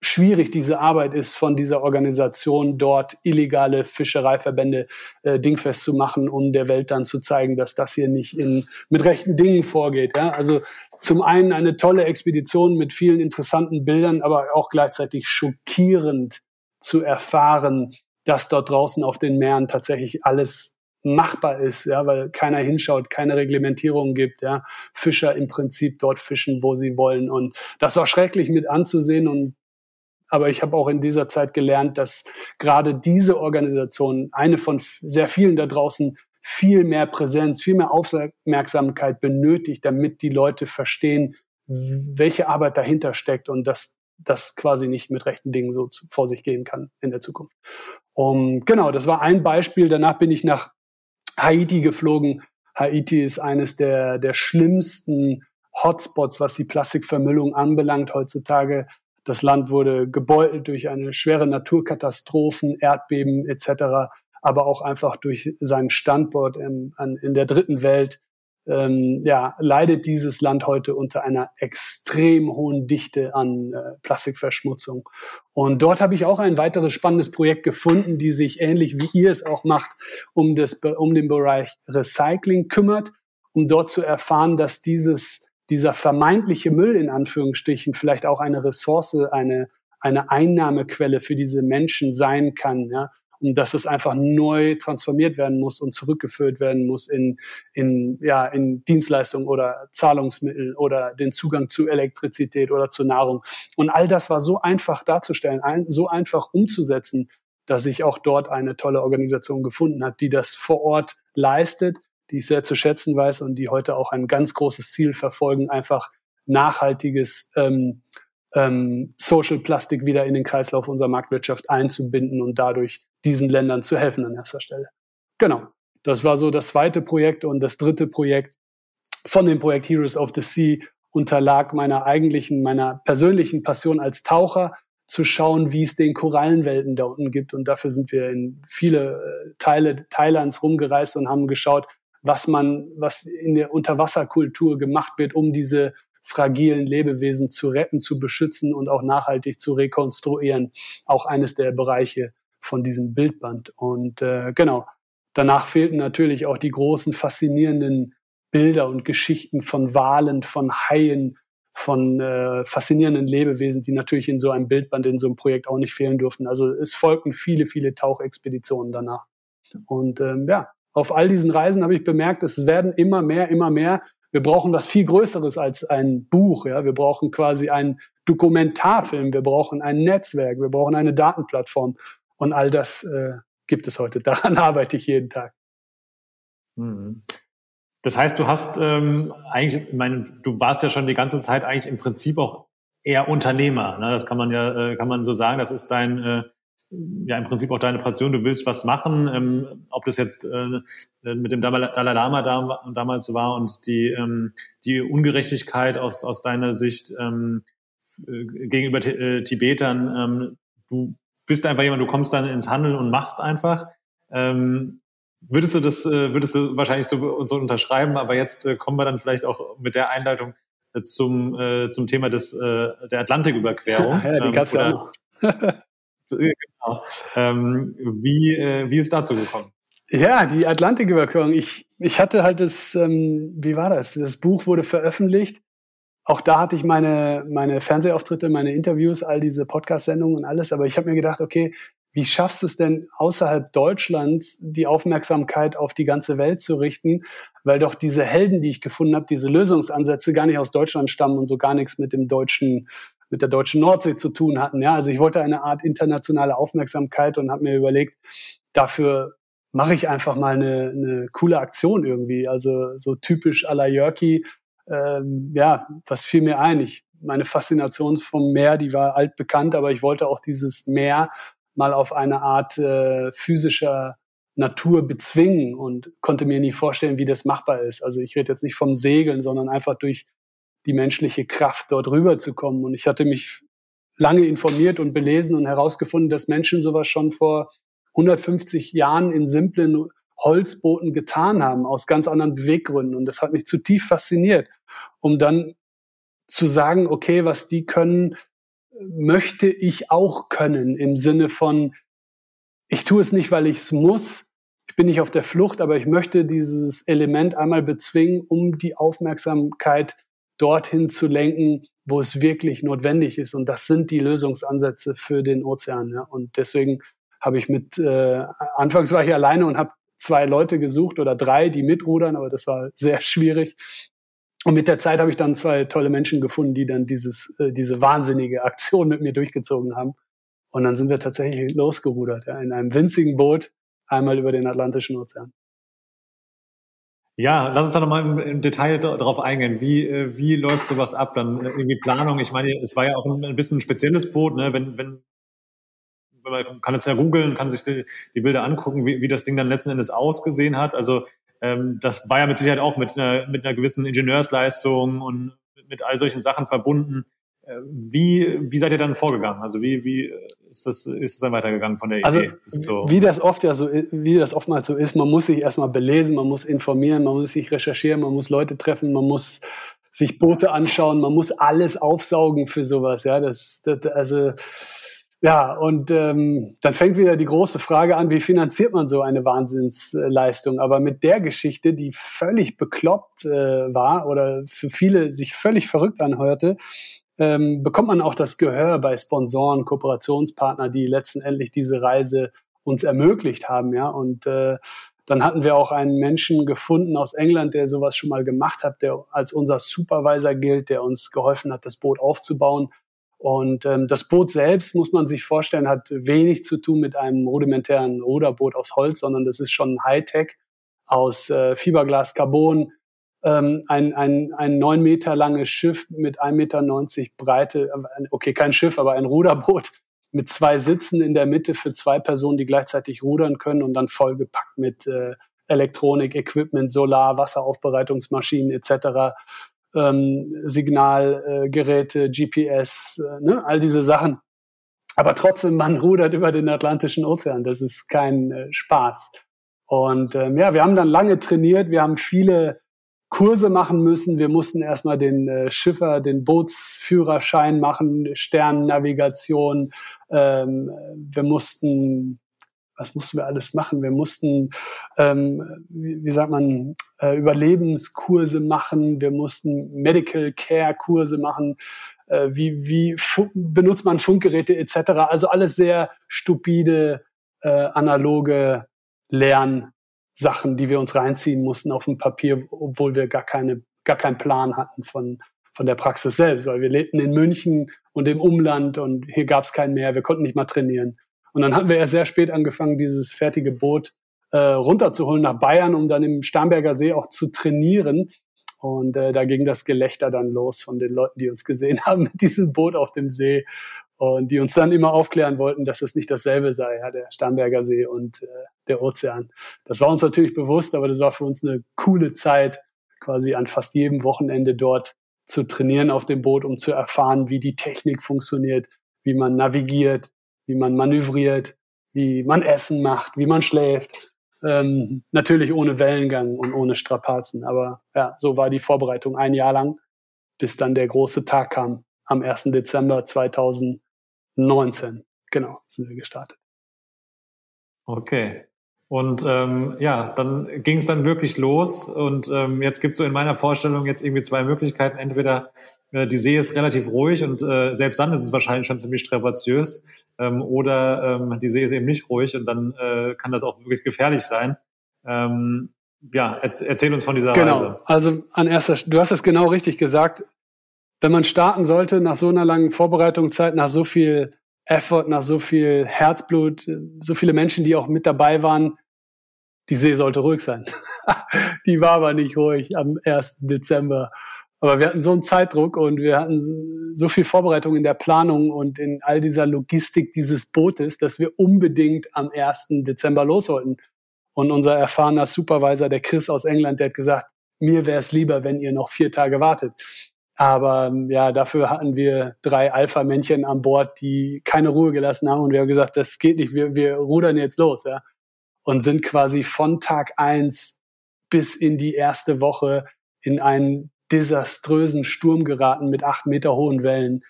[SPEAKER 3] schwierig diese Arbeit ist von dieser Organisation dort illegale Fischereiverbände äh, dingfest zu machen, um der Welt dann zu zeigen, dass das hier nicht in, mit rechten Dingen vorgeht. Ja? Also zum einen eine tolle Expedition mit vielen interessanten Bildern, aber auch gleichzeitig schockierend zu erfahren, dass dort draußen auf den Meeren tatsächlich alles machbar ist, ja, weil keiner hinschaut, keine Reglementierung gibt, ja, Fischer im Prinzip dort fischen, wo sie wollen und das war schrecklich mit anzusehen und aber ich habe auch in dieser Zeit gelernt, dass gerade diese Organisation, eine von sehr vielen da draußen, viel mehr Präsenz, viel mehr Aufmerksamkeit benötigt, damit die Leute verstehen, welche Arbeit dahinter steckt und dass das quasi nicht mit rechten Dingen so vor sich gehen kann in der Zukunft. Und genau, das war ein Beispiel. Danach bin ich nach Haiti geflogen. Haiti ist eines der, der schlimmsten Hotspots, was die Plastikvermüllung anbelangt heutzutage. Das Land wurde gebeutelt durch eine schwere Naturkatastrophen, Erdbeben etc., aber auch einfach durch seinen Standort in, in der dritten Welt. Ähm, ja, leidet dieses Land heute unter einer extrem hohen Dichte an äh, Plastikverschmutzung. Und dort habe ich auch ein weiteres spannendes Projekt gefunden, die sich ähnlich wie ihr es auch macht, um, das, um den Bereich Recycling kümmert, um dort zu erfahren, dass dieses dieser vermeintliche Müll in Anführungsstrichen vielleicht auch eine Ressource, eine, eine Einnahmequelle für diese Menschen sein kann, ja, und dass es einfach neu transformiert werden muss und zurückgeführt werden muss in, in, ja, in Dienstleistungen oder Zahlungsmittel oder den Zugang zu Elektrizität oder zu Nahrung. Und all das war so einfach darzustellen, so einfach umzusetzen, dass ich auch dort eine tolle Organisation gefunden habe, die das vor Ort leistet die ich sehr zu schätzen weiß und die heute auch ein ganz großes Ziel verfolgen, einfach nachhaltiges ähm, ähm, Social Plastik wieder in den Kreislauf unserer Marktwirtschaft einzubinden und dadurch diesen Ländern zu helfen an erster Stelle. Genau. Das war so das zweite Projekt und das dritte Projekt von dem Projekt Heroes of the Sea unterlag meiner eigentlichen, meiner persönlichen Passion als Taucher, zu schauen, wie es den Korallenwelten da unten gibt. Und dafür sind wir in viele äh, Teile Thailands rumgereist und haben geschaut, was man, was in der Unterwasserkultur gemacht wird, um diese fragilen Lebewesen zu retten, zu beschützen und auch nachhaltig zu rekonstruieren. Auch eines der Bereiche von diesem Bildband. Und äh, genau, danach fehlten natürlich auch die großen, faszinierenden Bilder und Geschichten von Walen, von Haien, von äh, faszinierenden Lebewesen, die natürlich in so einem Bildband, in so einem Projekt auch nicht fehlen durften. Also es folgten viele, viele Tauchexpeditionen danach. Und ähm, ja, auf all diesen Reisen habe ich bemerkt, es werden immer mehr, immer mehr. Wir brauchen was viel Größeres als ein Buch. Ja? Wir brauchen quasi einen Dokumentarfilm, wir brauchen ein Netzwerk, wir brauchen eine Datenplattform. Und all das äh, gibt es heute. Daran arbeite ich jeden Tag.
[SPEAKER 2] Mhm. Das heißt, du hast ähm, eigentlich, ich meine, du warst ja schon die ganze Zeit eigentlich im Prinzip auch eher Unternehmer. Ne? Das kann man ja, äh, kann man so sagen. Das ist dein äh, ja im Prinzip auch deine Passion, du willst was machen, ähm, ob das jetzt äh, mit dem Dalai Lama da, damals war und die, ähm, die Ungerechtigkeit aus, aus deiner Sicht ähm, äh, gegenüber äh, Tibetern, ähm, du bist einfach jemand, du kommst dann ins Handeln und machst einfach. Ähm, würdest du das, äh, würdest du wahrscheinlich so, so unterschreiben, aber jetzt äh, kommen wir dann vielleicht auch mit der Einleitung äh, zum, äh, zum Thema des, äh, der Atlantiküberquerung.
[SPEAKER 3] ja, die gab's ähm, ja auch.
[SPEAKER 2] genau. Ähm, wie, äh, wie ist dazu gekommen?
[SPEAKER 3] Ja, die Atlantiküberquerung. Ich, ich hatte halt das, ähm, wie war das? Das Buch wurde veröffentlicht. Auch da hatte ich meine, meine Fernsehauftritte, meine Interviews, all diese Podcast-Sendungen und alles. Aber ich habe mir gedacht, okay, wie schaffst du es denn außerhalb Deutschlands, die Aufmerksamkeit auf die ganze Welt zu richten? Weil doch diese Helden, die ich gefunden habe, diese Lösungsansätze gar nicht aus Deutschland stammen und so gar nichts mit dem deutschen mit der deutschen Nordsee zu tun hatten. Ja, also ich wollte eine Art internationale Aufmerksamkeit und habe mir überlegt, dafür mache ich einfach mal eine, eine coole Aktion irgendwie. Also so typisch à la Jörki. Ähm, ja, was fiel mir ein? Ich, meine Faszination vom Meer, die war altbekannt, aber ich wollte auch dieses Meer mal auf eine Art äh, physischer Natur bezwingen und konnte mir nie vorstellen, wie das machbar ist. Also ich rede jetzt nicht vom Segeln, sondern einfach durch die menschliche Kraft, dort rüberzukommen. Und ich hatte mich lange informiert und belesen und herausgefunden, dass Menschen sowas schon vor 150 Jahren in simplen Holzbooten getan haben, aus ganz anderen Beweggründen. Und das hat mich zutiefst fasziniert, um dann zu sagen, okay, was die können, möchte ich auch können im Sinne von, ich tue es nicht, weil ich es muss, ich bin nicht auf der Flucht, aber ich möchte dieses Element einmal bezwingen, um die Aufmerksamkeit dorthin zu lenken, wo es wirklich notwendig ist. Und das sind die Lösungsansätze für den Ozean. Ja. Und deswegen habe ich mit, äh, anfangs war ich alleine und habe zwei Leute gesucht oder drei, die mitrudern, aber das war sehr schwierig. Und mit der Zeit habe ich dann zwei tolle Menschen gefunden, die dann dieses, äh, diese wahnsinnige Aktion mit mir durchgezogen haben. Und dann sind wir tatsächlich losgerudert, ja, in einem winzigen Boot, einmal über den Atlantischen Ozean.
[SPEAKER 2] Ja, lass uns da nochmal im, Detail darauf eingehen. Wie, äh, wie läuft sowas ab? Dann äh, irgendwie Planung. Ich meine, es war ja auch ein, ein bisschen ein spezielles Boot, ne? Wenn, wenn, man kann es ja googeln, kann sich die, die Bilder angucken, wie, wie das Ding dann letzten Endes ausgesehen hat. Also ähm, das war ja mit Sicherheit auch mit einer, mit einer gewissen Ingenieursleistung und mit all solchen Sachen verbunden. Äh, wie, wie seid ihr dann vorgegangen? Also wie, wie ist das, ist das dann weitergegangen von der
[SPEAKER 3] also,
[SPEAKER 2] Idee?
[SPEAKER 3] Also, wie das oft ja so, wie das oftmals so ist, man muss sich erstmal belesen, man muss informieren, man muss sich recherchieren, man muss Leute treffen, man muss sich Boote anschauen, man muss alles aufsaugen für sowas, ja, das, das also, ja, und ähm, dann fängt wieder die große Frage an, wie finanziert man so eine Wahnsinnsleistung? Aber mit der Geschichte, die völlig bekloppt äh, war oder für viele sich völlig verrückt anhörte, ähm, bekommt man auch das Gehör bei Sponsoren, Kooperationspartner, die letztendlich diese Reise uns ermöglicht haben, ja. Und äh, dann hatten wir auch einen Menschen gefunden aus England, der sowas schon mal gemacht hat, der als unser Supervisor gilt, der uns geholfen hat, das Boot aufzubauen und ähm, das Boot selbst, muss man sich vorstellen, hat wenig zu tun mit einem rudimentären Ruderboot aus Holz, sondern das ist schon Hightech aus äh, Fiberglas Carbon. Ähm, ein, ein, ein neun Meter langes Schiff mit 1,90 Meter Breite, äh, okay, kein Schiff, aber ein Ruderboot mit zwei Sitzen in der Mitte für zwei Personen, die gleichzeitig rudern können und dann vollgepackt mit äh, Elektronik, Equipment, Solar, Wasseraufbereitungsmaschinen etc ähm, Signalgeräte, GPS, äh, ne, all diese Sachen. Aber trotzdem, man rudert über den Atlantischen Ozean. Das ist kein äh, Spaß. Und ähm, ja, wir haben dann lange trainiert. Wir haben viele Kurse machen müssen. Wir mussten erstmal den äh, Schiffer, den Bootsführerschein machen, Sternnavigation. Ähm, wir mussten was mussten wir alles machen? Wir mussten, ähm, wie, wie sagt man, äh, Überlebenskurse machen, wir mussten Medical Care Kurse machen, äh, wie, wie benutzt man Funkgeräte etc. Also alles sehr stupide, äh, analoge Lernsachen, die wir uns reinziehen mussten auf dem Papier, obwohl wir gar keine, gar keinen Plan hatten von, von der Praxis selbst, weil wir lebten in München und im Umland und hier gab es keinen mehr, wir konnten nicht mal trainieren. Und dann hatten wir erst sehr spät angefangen, dieses fertige Boot äh, runterzuholen nach Bayern, um dann im Starnberger See auch zu trainieren. Und äh, da ging das Gelächter dann los von den Leuten, die uns gesehen haben mit diesem Boot auf dem See und die uns dann immer aufklären wollten, dass es nicht dasselbe sei, ja, der Starnberger See und äh, der Ozean. Das war uns natürlich bewusst, aber das war für uns eine coole Zeit, quasi an fast jedem Wochenende dort zu trainieren auf dem Boot, um zu erfahren, wie die Technik funktioniert, wie man navigiert, wie man manövriert, wie man Essen macht, wie man schläft. Ähm, natürlich ohne Wellengang und ohne Strapazen. Aber ja, so war die Vorbereitung ein Jahr lang, bis dann der große Tag kam am 1. Dezember 2019. Genau, sind wir gestartet.
[SPEAKER 2] Okay. Und ähm, ja, dann ging es dann wirklich los. Und ähm, jetzt gibt es so in meiner Vorstellung jetzt irgendwie zwei Möglichkeiten. Entweder äh, die See ist relativ ruhig und äh, selbst dann ist es wahrscheinlich schon ziemlich strapaziös. Ähm, oder ähm, die See ist eben nicht ruhig und dann äh, kann das auch wirklich gefährlich sein. Ähm, ja, erzähl uns von dieser
[SPEAKER 3] genau.
[SPEAKER 2] Reise.
[SPEAKER 3] Genau, also an erster, du hast es genau richtig gesagt. Wenn man starten sollte nach so einer langen Vorbereitungszeit, nach so viel Effort, nach so viel Herzblut, so viele Menschen, die auch mit dabei waren. Die See sollte ruhig sein. die war aber nicht ruhig am 1. Dezember. Aber wir hatten so einen Zeitdruck und wir hatten so viel Vorbereitung in der Planung und in all dieser Logistik dieses Bootes, dass wir unbedingt am 1. Dezember los wollten. Und unser erfahrener Supervisor, der Chris aus England, der hat gesagt, mir wäre es lieber, wenn ihr noch vier Tage wartet. Aber ähm, ja, dafür hatten wir drei Alpha-Männchen an Bord, die keine Ruhe gelassen haben und wir haben gesagt, das geht nicht, wir, wir rudern jetzt los, ja. Und sind quasi von Tag eins bis in die erste Woche in einen desaströsen Sturm geraten mit acht Meter hohen Wellen,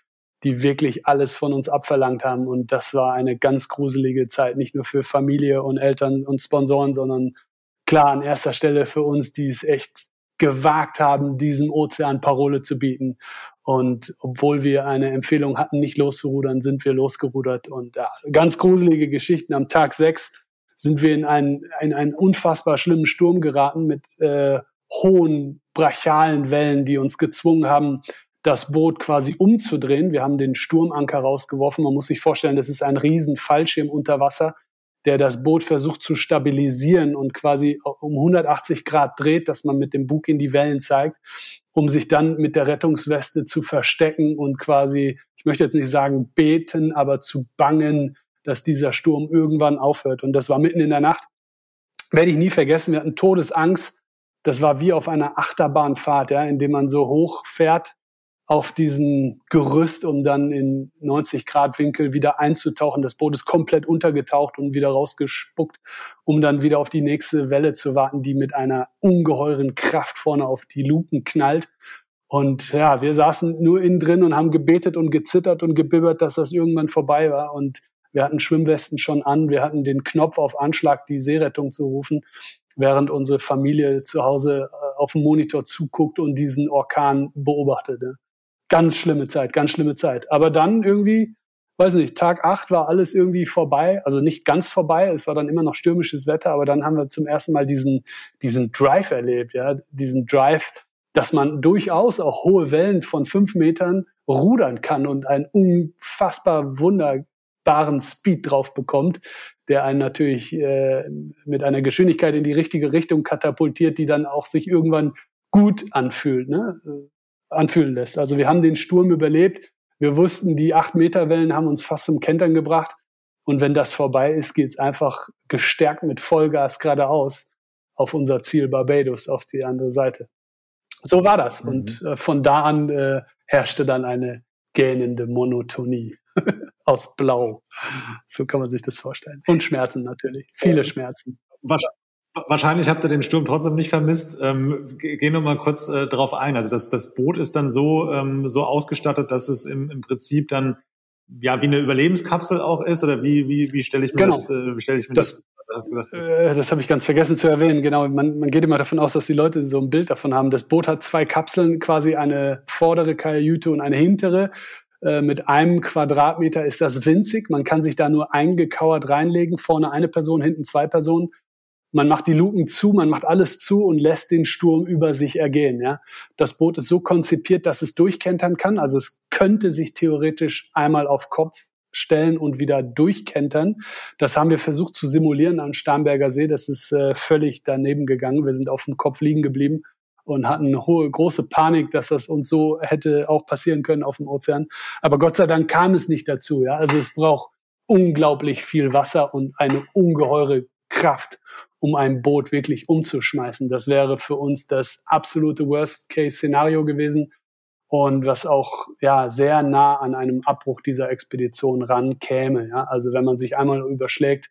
[SPEAKER 3] die wirklich alles von uns abverlangt haben. Und das war eine ganz gruselige Zeit, nicht nur für Familie und Eltern und Sponsoren, sondern klar an erster Stelle für uns, die es echt gewagt haben, diesem Ozean Parole zu bieten. Und obwohl wir eine Empfehlung hatten, nicht loszurudern, sind wir losgerudert. Und ja, ganz gruselige Geschichten. Am Tag sechs sind wir in einen, in einen unfassbar schlimmen Sturm geraten mit äh, hohen, brachialen Wellen, die uns gezwungen haben, das Boot quasi umzudrehen. Wir haben den Sturmanker rausgeworfen. Man muss sich vorstellen, das ist ein riesen Fallschirm unter Wasser, der das Boot versucht zu stabilisieren und quasi um 180 Grad dreht, dass man mit dem Bug in die Wellen zeigt, um sich dann mit der Rettungsweste zu verstecken und quasi, ich möchte jetzt nicht sagen beten, aber zu bangen, dass dieser Sturm irgendwann aufhört. Und das war mitten in der Nacht. Werde ich nie vergessen. Wir hatten Todesangst. Das war wie auf einer Achterbahnfahrt, ja, indem man so hoch fährt auf diesen Gerüst, um dann in 90 Grad Winkel wieder einzutauchen. Das Boot ist komplett untergetaucht und wieder rausgespuckt, um dann wieder auf die nächste Welle zu warten, die mit einer ungeheuren Kraft vorne auf die Luken knallt. Und ja, wir saßen nur innen drin und haben gebetet und gezittert und gebibbert, dass das irgendwann vorbei war. Und wir hatten Schwimmwesten schon an. Wir hatten den Knopf auf Anschlag, die Seerettung zu rufen, während unsere Familie zu Hause äh, auf dem Monitor zuguckt und diesen Orkan beobachtete ganz schlimme Zeit, ganz schlimme Zeit. Aber dann irgendwie, weiß nicht, Tag acht war alles irgendwie vorbei, also nicht ganz vorbei, es war dann immer noch stürmisches Wetter, aber dann haben wir zum ersten Mal diesen, diesen Drive erlebt, ja, diesen Drive, dass man durchaus auch hohe Wellen von fünf Metern rudern kann und einen unfassbar wunderbaren Speed drauf bekommt, der einen natürlich äh, mit einer Geschwindigkeit in die richtige Richtung katapultiert, die dann auch sich irgendwann gut anfühlt. Ne? anfühlen lässt. Also wir haben den Sturm überlebt. Wir wussten, die acht Meter Wellen haben uns fast zum Kentern gebracht. Und wenn das vorbei ist, geht's einfach gestärkt mit Vollgas geradeaus auf unser Ziel Barbados, auf die andere Seite. So war das. Mhm. Und äh, von da an äh, herrschte dann eine gähnende Monotonie aus Blau. So kann man sich das vorstellen. Und Schmerzen natürlich. Viele Schmerzen.
[SPEAKER 2] Wahrscheinlich habt ihr den Sturm trotzdem nicht vermisst. Ähm, gehen wir mal kurz äh, drauf ein. Also das, das Boot ist dann so, ähm, so ausgestattet, dass es im, im Prinzip dann ja wie eine Überlebenskapsel auch ist oder wie wie wie stelle ich mir
[SPEAKER 3] genau.
[SPEAKER 2] das äh, wie stelle ich mir
[SPEAKER 3] das, das das, äh, das habe ich ganz vergessen zu erwähnen. Genau, man, man geht immer davon aus, dass die Leute so ein Bild davon haben. Das Boot hat zwei Kapseln, quasi eine vordere Kajüte und eine hintere. Äh, mit einem Quadratmeter ist das winzig. Man kann sich da nur eingekauert reinlegen. Vorne eine Person, hinten zwei Personen man macht die Luken zu, man macht alles zu und lässt den Sturm über sich ergehen. Ja? Das Boot ist so konzipiert, dass es durchkentern kann. Also es könnte sich theoretisch einmal auf Kopf stellen und wieder durchkentern. Das haben wir versucht zu simulieren am Starnberger See. Das ist äh, völlig daneben gegangen. Wir sind auf dem Kopf liegen geblieben und hatten eine hohe, große Panik, dass das uns so hätte auch passieren können auf dem Ozean. Aber Gott sei Dank kam es nicht dazu. Ja? Also es braucht unglaublich viel Wasser und eine ungeheure Kraft, um ein Boot wirklich umzuschmeißen. Das wäre für uns das absolute Worst-Case-Szenario gewesen und was auch ja sehr nah an einem Abbruch dieser Expedition rankäme. Ja? Also wenn man sich einmal überschlägt,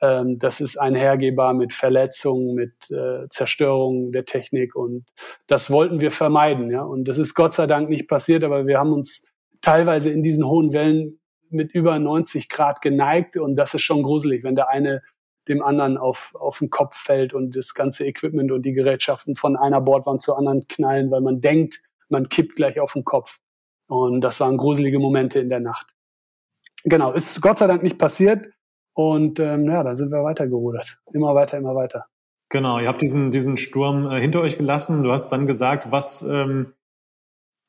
[SPEAKER 3] ähm, das ist einhergehbar mit Verletzungen, mit äh, Zerstörung der Technik und das wollten wir vermeiden. Ja? Und das ist Gott sei Dank nicht passiert, aber wir haben uns teilweise in diesen hohen Wellen mit über 90 Grad geneigt und das ist schon gruselig, wenn der eine dem anderen auf, auf den Kopf fällt und das ganze Equipment und die Gerätschaften von einer Bordwand zur anderen knallen, weil man denkt, man kippt gleich auf den Kopf. Und das waren gruselige Momente in der Nacht. Genau, ist Gott sei Dank nicht passiert. Und ähm, ja, da sind wir weitergerudert. Immer weiter, immer weiter.
[SPEAKER 2] Genau, ihr habt diesen, diesen Sturm äh, hinter euch gelassen. Du hast dann gesagt, was, ähm,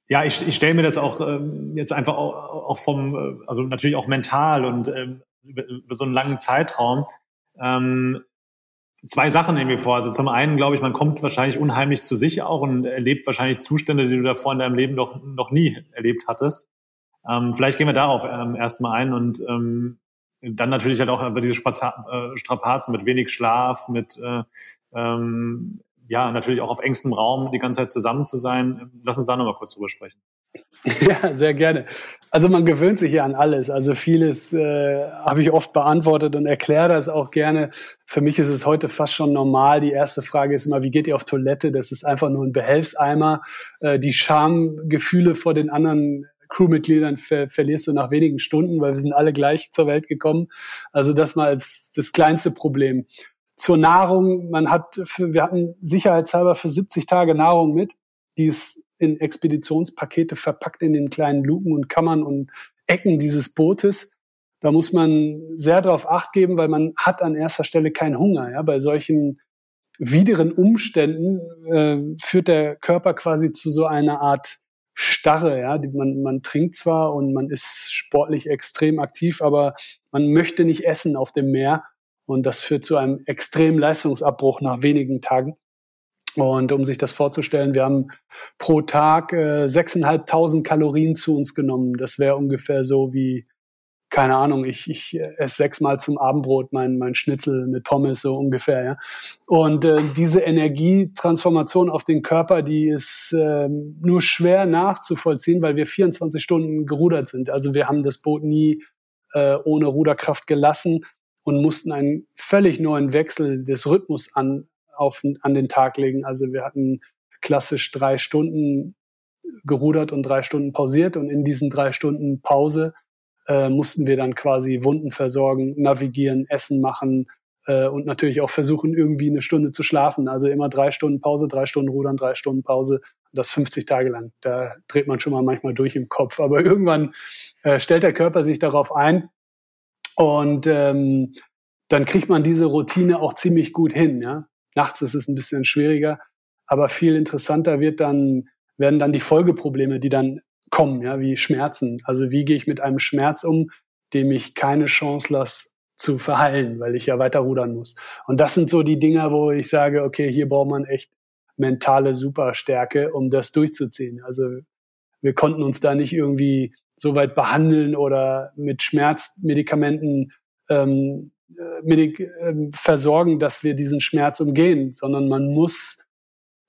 [SPEAKER 2] ja, ich, ich stelle mir das auch ähm, jetzt einfach auch, auch vom, äh, also natürlich auch mental und ähm, über, über so einen langen Zeitraum ähm, zwei Sachen wir vor. Also zum einen glaube ich, man kommt wahrscheinlich unheimlich zu sich auch und erlebt wahrscheinlich Zustände, die du davor in deinem Leben noch, noch nie erlebt hattest. Ähm, vielleicht gehen wir darauf ähm, erstmal ein und ähm, dann natürlich halt auch über diese Spaza äh, Strapazen mit wenig Schlaf, mit äh, ähm, ja natürlich auch auf engstem Raum die ganze Zeit zusammen zu sein. Lass uns da nochmal kurz drüber sprechen.
[SPEAKER 3] Ja, sehr gerne. Also man gewöhnt sich ja an alles. Also vieles äh, habe ich oft beantwortet und erkläre das auch gerne. Für mich ist es heute fast schon normal. Die erste Frage ist immer, wie geht ihr auf Toilette? Das ist einfach nur ein Behelfseimer. Äh, die Schamgefühle vor den anderen Crewmitgliedern ver verlierst du nach wenigen Stunden, weil wir sind alle gleich zur Welt gekommen. Also das mal als das kleinste Problem. Zur Nahrung, man hat, für, wir hatten sicherheitshalber für 70 Tage Nahrung mit. Die ist in Expeditionspakete verpackt in den kleinen Luken und Kammern und Ecken dieses Bootes. Da muss man sehr darauf acht geben, weil man hat an erster Stelle keinen Hunger. Ja? Bei solchen wideren Umständen äh, führt der Körper quasi zu so einer Art Starre. Ja? Man, man trinkt zwar und man ist sportlich extrem aktiv, aber man möchte nicht essen auf dem Meer. Und das führt zu einem extremen Leistungsabbruch nach wenigen Tagen. Und um sich das vorzustellen, wir haben pro Tag äh, 6.500 Kalorien zu uns genommen. Das wäre ungefähr so wie, keine Ahnung, ich, ich esse sechsmal zum Abendbrot mein, mein Schnitzel mit Pommes, so ungefähr. Ja. Und äh, diese Energietransformation auf den Körper, die ist äh, nur schwer nachzuvollziehen, weil wir 24 Stunden gerudert sind. Also wir haben das Boot nie äh, ohne Ruderkraft gelassen und mussten einen völlig neuen Wechsel des Rhythmus an, auf, an den Tag legen. Also wir hatten klassisch drei Stunden gerudert und drei Stunden pausiert und in diesen drei Stunden Pause äh, mussten wir dann quasi Wunden versorgen, navigieren, Essen machen äh, und natürlich auch versuchen, irgendwie eine Stunde zu schlafen. Also immer drei Stunden Pause, drei Stunden rudern, drei Stunden Pause. Das 50 Tage lang. Da dreht man schon mal manchmal durch im Kopf. Aber irgendwann äh, stellt der Körper sich darauf ein und ähm, dann kriegt man diese Routine auch ziemlich gut hin. Ja? Nachts ist es ein bisschen schwieriger, aber viel interessanter wird dann, werden dann die Folgeprobleme, die dann kommen, ja, wie Schmerzen. Also wie gehe ich mit einem Schmerz um, dem ich keine Chance lasse zu verheilen, weil ich ja weiter rudern muss. Und das sind so die Dinger, wo ich sage, okay, hier braucht man echt mentale Superstärke, um das durchzuziehen. Also wir konnten uns da nicht irgendwie so weit behandeln oder mit Schmerzmedikamenten ähm, Medik äh, versorgen, dass wir diesen Schmerz umgehen, sondern man muss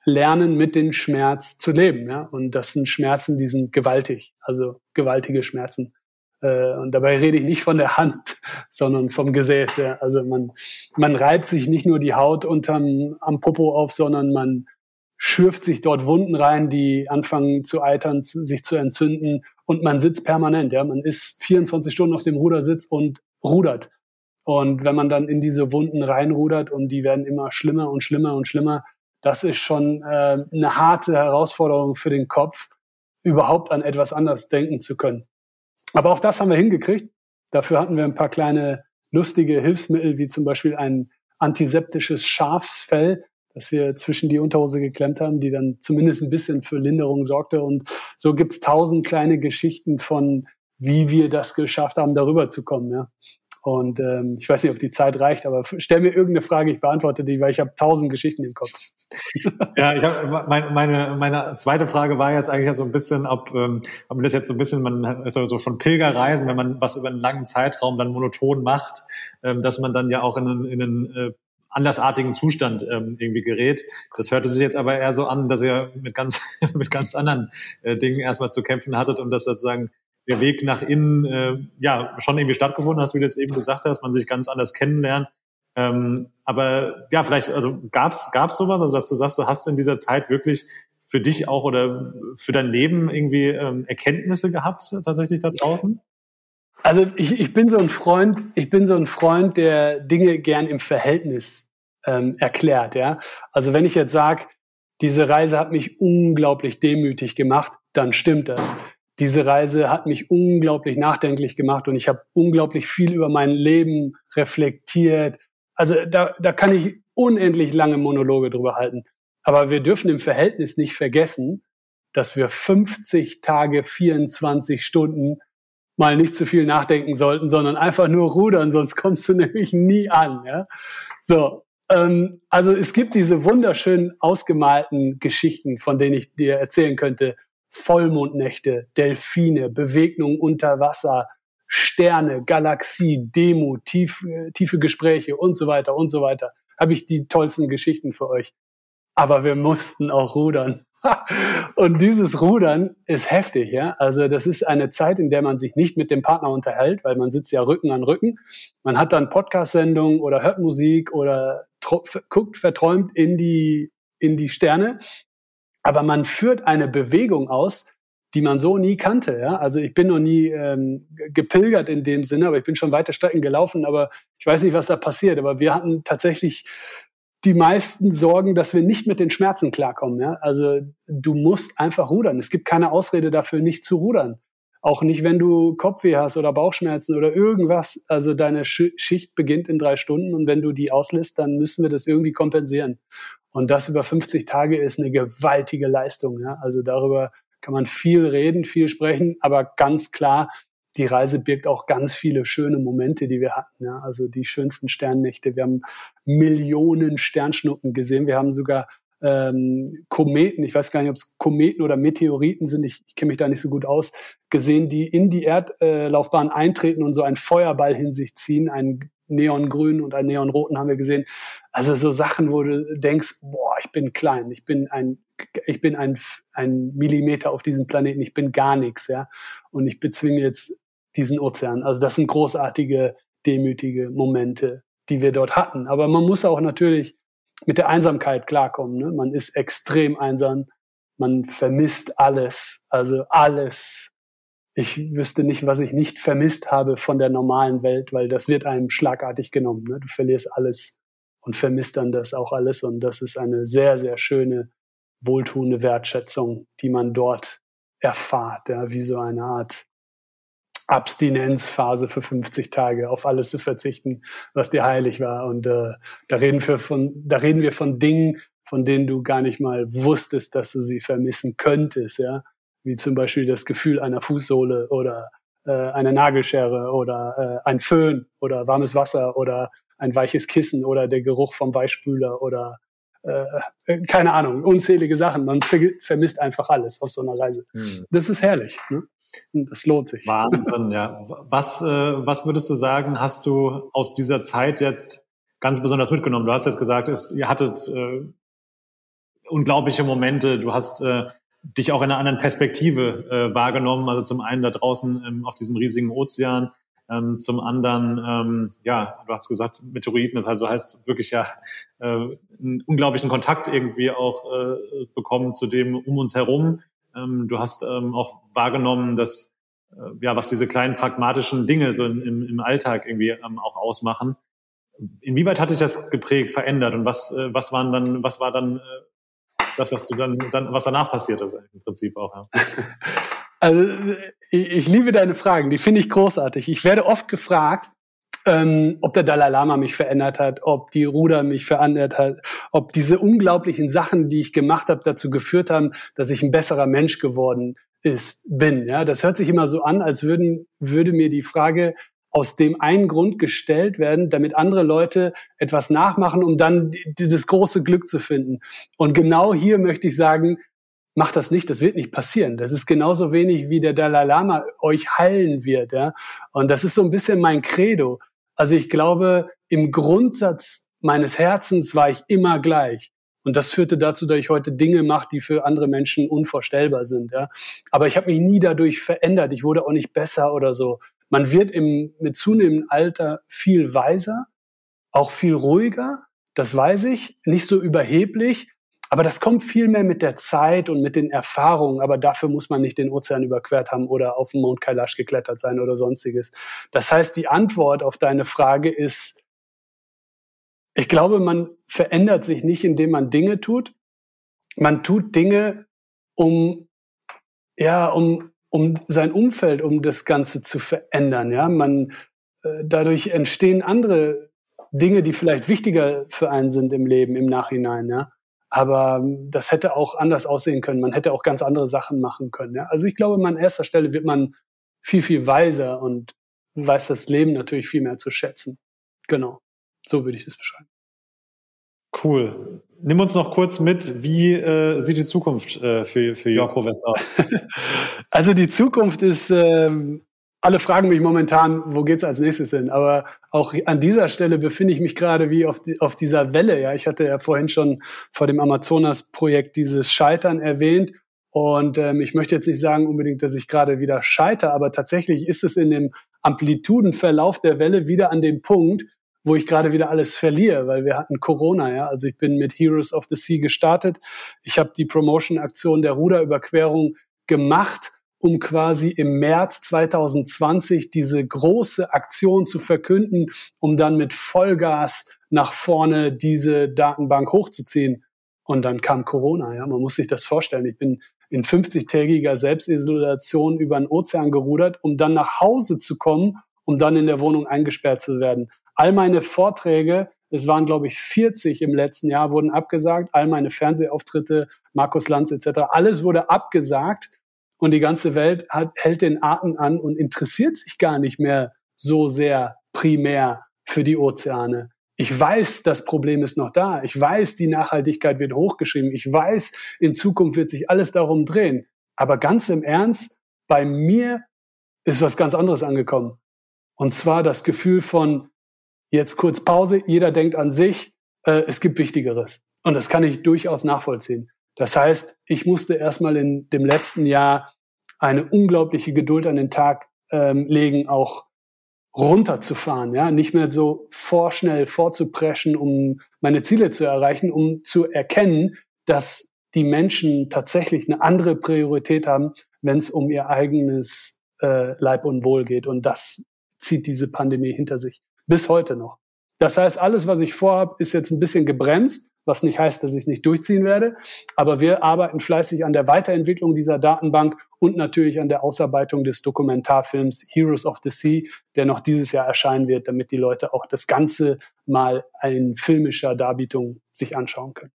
[SPEAKER 3] lernen, mit dem Schmerz zu leben. Ja? Und das sind Schmerzen, die sind gewaltig, also gewaltige Schmerzen. Äh, und dabei rede ich nicht von der Hand, sondern vom Gesäß. Ja? Also man, man reibt sich nicht nur die Haut unterm, am Popo auf, sondern man schürft sich dort Wunden rein, die anfangen zu eitern, sich zu entzünden und man sitzt permanent. Ja? Man ist 24 Stunden auf dem Rudersitz und rudert. Und wenn man dann in diese Wunden reinrudert und die werden immer schlimmer und schlimmer und schlimmer, das ist schon äh, eine harte Herausforderung für den Kopf, überhaupt an etwas anders denken zu können. Aber auch das haben wir hingekriegt. Dafür hatten wir ein paar kleine lustige Hilfsmittel, wie zum Beispiel ein antiseptisches Schafsfell, das wir zwischen die Unterhose geklemmt haben, die dann zumindest ein bisschen für Linderung sorgte. Und so gibt's tausend kleine Geschichten von, wie wir das geschafft haben, darüber zu kommen. Ja. Und ähm, ich weiß nicht, ob die Zeit reicht, aber stell mir irgendeine Frage, ich beantworte die, weil ich habe tausend Geschichten im Kopf.
[SPEAKER 2] ja, ich habe meine, meine meine zweite Frage war jetzt eigentlich so ein bisschen, ob, ähm, ob man das jetzt so ein bisschen, man ist also von Pilgerreisen, wenn man was über einen langen Zeitraum dann monoton macht, ähm, dass man dann ja auch in einen, in einen äh, andersartigen Zustand ähm, irgendwie gerät. Das hörte sich jetzt aber eher so an, dass ihr mit ganz mit ganz anderen äh, Dingen erstmal zu kämpfen hattet und das sozusagen der Weg nach innen äh, ja schon irgendwie stattgefunden hast, wie du es eben gesagt hast, man sich ganz anders kennenlernt. Ähm, aber ja, vielleicht, also gab's gab's sowas, also dass du sagst, du hast in dieser Zeit wirklich für dich auch oder für dein Leben irgendwie ähm, Erkenntnisse gehabt tatsächlich da draußen?
[SPEAKER 3] Also ich, ich bin so ein Freund, ich bin so ein Freund, der Dinge gern im Verhältnis ähm, erklärt. Ja, also wenn ich jetzt sage, diese Reise hat mich unglaublich demütig gemacht, dann stimmt das diese Reise hat mich unglaublich nachdenklich gemacht und ich habe unglaublich viel über mein Leben reflektiert. Also da, da kann ich unendlich lange Monologe drüber halten. Aber wir dürfen im Verhältnis nicht vergessen, dass wir 50 Tage, 24 Stunden mal nicht zu viel nachdenken sollten, sondern einfach nur rudern, sonst kommst du nämlich nie an. Ja? So, ähm, also es gibt diese wunderschönen ausgemalten Geschichten, von denen ich dir erzählen könnte. Vollmondnächte, Delfine, Bewegung unter Wasser, Sterne, Galaxie, Demo, tief, äh, tiefe Gespräche und so weiter und so weiter. Habe ich die tollsten Geschichten für euch. Aber wir mussten auch rudern. und dieses Rudern ist heftig, ja. Also das ist eine Zeit, in der man sich nicht mit dem Partner unterhält, weil man sitzt ja Rücken an Rücken. Man hat dann Podcast-Sendungen oder hört Musik oder guckt verträumt in die, in die Sterne. Aber man führt eine Bewegung aus, die man so nie kannte. Ja? Also ich bin noch nie ähm, gepilgert in dem Sinne, aber ich bin schon weite Strecken gelaufen, aber ich weiß nicht, was da passiert. Aber wir hatten tatsächlich die meisten Sorgen, dass wir nicht mit den Schmerzen klarkommen. Ja? Also du musst einfach rudern. Es gibt keine Ausrede dafür, nicht zu rudern. Auch nicht, wenn du Kopfweh hast oder Bauchschmerzen oder irgendwas. Also deine Schicht beginnt in drei Stunden und wenn du die auslässt, dann müssen wir das irgendwie kompensieren. Und das über 50 Tage ist eine gewaltige Leistung. Ja? Also darüber kann man viel reden, viel sprechen, aber ganz klar, die Reise birgt auch ganz viele schöne Momente, die wir hatten. Ja. Also die schönsten Sternnächte. Wir haben Millionen Sternschnuppen gesehen. Wir haben sogar ähm, Kometen, ich weiß gar nicht, ob es Kometen oder Meteoriten sind, ich, ich kenne mich da nicht so gut aus, gesehen, die in die Erdlaufbahn äh, eintreten und so einen Feuerball hin sich ziehen, einen Neongrün und einen Neonroten haben wir gesehen. Also so Sachen, wo du denkst, boah, ich bin klein, ich bin ein ich bin ein, ein Millimeter auf diesem Planeten, ich bin gar nichts, ja. Und ich bezwinge jetzt diesen Ozean. Also das sind großartige, demütige Momente, die wir dort hatten. Aber man muss auch natürlich mit der Einsamkeit klarkommen. Ne? Man ist extrem einsam. Man vermisst alles. Also alles. Ich wüsste nicht, was ich nicht vermisst habe von der normalen Welt, weil das wird einem schlagartig genommen. Ne? Du verlierst alles und vermisst dann das auch alles. Und das ist eine sehr, sehr schöne wohltuende Wertschätzung, die man dort erfahrt, ja, wie so eine Art Abstinenzphase für 50 Tage, auf alles zu verzichten, was dir heilig war. Und äh, da reden wir von, da reden wir von Dingen, von denen du gar nicht mal wusstest, dass du sie vermissen könntest, ja, wie zum Beispiel das Gefühl einer Fußsohle oder äh, eine Nagelschere oder äh, ein Föhn oder warmes Wasser oder ein weiches Kissen oder der Geruch vom Weichspüler oder äh, keine Ahnung, unzählige Sachen. Man ver vermisst einfach alles auf so einer Reise. Hm. Das ist herrlich. Ne? Das lohnt sich.
[SPEAKER 2] Wahnsinn, ja. Was, äh, was würdest du sagen, hast du aus dieser Zeit jetzt ganz besonders mitgenommen? Du hast jetzt gesagt, es, ihr hattet äh, unglaubliche Momente, du hast äh, dich auch in einer anderen Perspektive äh, wahrgenommen, also zum einen da draußen ähm, auf diesem riesigen Ozean, ähm, zum anderen, ähm, ja, du hast gesagt, Meteoriten, das also heißt wirklich ja äh, einen unglaublichen Kontakt irgendwie auch äh, bekommen zu dem um uns herum. Ähm, du hast ähm, auch wahrgenommen, dass äh, ja, was diese kleinen pragmatischen Dinge so im, im Alltag irgendwie ähm, auch ausmachen. Inwieweit hat dich das geprägt, verändert und was, äh, was waren dann, was war dann äh, das, was du dann, dann, was danach passiert ist im Prinzip auch? Ja.
[SPEAKER 3] Also ich, ich liebe deine Fragen, die finde ich großartig. Ich werde oft gefragt, ähm, ob der Dalai Lama mich verändert hat, ob die Ruder mich verändert hat, ob diese unglaublichen Sachen, die ich gemacht habe, dazu geführt haben, dass ich ein besserer Mensch geworden ist, bin. Ja, das hört sich immer so an, als würden, würde mir die Frage aus dem einen Grund gestellt werden, damit andere Leute etwas nachmachen, um dann dieses große Glück zu finden. Und genau hier möchte ich sagen, macht das nicht, das wird nicht passieren. Das ist genauso wenig, wie der Dalai Lama euch heilen wird. Ja? Und das ist so ein bisschen mein Credo. Also ich glaube, im Grundsatz meines Herzens war ich immer gleich. Und das führte dazu, dass ich heute Dinge mache, die für andere Menschen unvorstellbar sind. Ja? Aber ich habe mich nie dadurch verändert. Ich wurde auch nicht besser oder so. Man wird im, mit zunehmendem Alter viel weiser, auch viel ruhiger. Das weiß ich. Nicht so überheblich, aber das kommt viel mehr mit der Zeit und mit den Erfahrungen. Aber dafür muss man nicht den Ozean überquert haben oder auf den Mount Kailash geklettert sein oder sonstiges. Das heißt, die Antwort auf deine Frage ist, ich glaube, man verändert sich nicht, indem man Dinge tut. Man tut Dinge, um, ja, um, um sein Umfeld, um das Ganze zu verändern. Ja, man, äh, dadurch entstehen andere Dinge, die vielleicht wichtiger für einen sind im Leben im Nachhinein. Ja. Aber ähm, das hätte auch anders aussehen können. Man hätte auch ganz andere Sachen machen können. Ja? Also ich glaube, an erster Stelle wird man viel, viel weiser und weiß das Leben natürlich viel mehr zu schätzen. Genau. So würde ich das beschreiben.
[SPEAKER 2] Cool. Nimm uns noch kurz mit, wie äh, sieht die Zukunft äh, für, für Jörg West aus?
[SPEAKER 3] also die Zukunft ist ähm, alle fragen mich momentan, wo geht's als nächstes hin? Aber auch an dieser Stelle befinde ich mich gerade wie auf, die, auf dieser Welle. Ja, ich hatte ja vorhin schon vor dem Amazonas-Projekt dieses Scheitern erwähnt. Und ähm, ich möchte jetzt nicht sagen unbedingt, dass ich gerade wieder scheitere, aber tatsächlich ist es in dem Amplitudenverlauf der Welle wieder an dem Punkt, wo ich gerade wieder alles verliere, weil wir hatten Corona, ja. Also ich bin mit Heroes of the Sea gestartet. Ich habe die Promotion-Aktion der Ruderüberquerung gemacht um quasi im März 2020 diese große Aktion zu verkünden, um dann mit Vollgas nach vorne diese Datenbank hochzuziehen. Und dann kam Corona, ja. Man muss sich das vorstellen. Ich bin in 50-tägiger Selbstisolation über den Ozean gerudert, um dann nach Hause zu kommen, um dann in der Wohnung eingesperrt zu werden. All meine Vorträge, es waren glaube ich 40 im letzten Jahr, wurden abgesagt. All meine Fernsehauftritte, Markus Lanz etc., alles wurde abgesagt und die ganze Welt hat, hält den Atem an und interessiert sich gar nicht mehr so sehr primär für die Ozeane. Ich weiß, das Problem ist noch da. Ich weiß, die Nachhaltigkeit wird hochgeschrieben. Ich weiß, in Zukunft wird sich alles darum drehen. Aber ganz im Ernst, bei mir ist was ganz anderes angekommen. Und zwar das Gefühl von, jetzt kurz Pause, jeder denkt an sich, äh, es gibt Wichtigeres. Und das kann ich durchaus nachvollziehen. Das heißt, ich musste erstmal in dem letzten Jahr eine unglaubliche Geduld an den Tag ähm, legen, auch runterzufahren, ja, nicht mehr so vorschnell vorzupreschen, um meine Ziele zu erreichen, um zu erkennen, dass die Menschen tatsächlich eine andere Priorität haben, wenn es um ihr eigenes äh, Leib und Wohl geht. Und das zieht diese Pandemie hinter sich. Bis heute noch. Das heißt, alles, was ich vorhabe, ist jetzt ein bisschen gebremst, was nicht heißt, dass ich es nicht durchziehen werde. Aber wir arbeiten fleißig an der Weiterentwicklung dieser Datenbank und natürlich an der Ausarbeitung des Dokumentarfilms Heroes of the Sea, der noch dieses Jahr erscheinen wird, damit die Leute auch das Ganze mal in filmischer Darbietung sich anschauen können.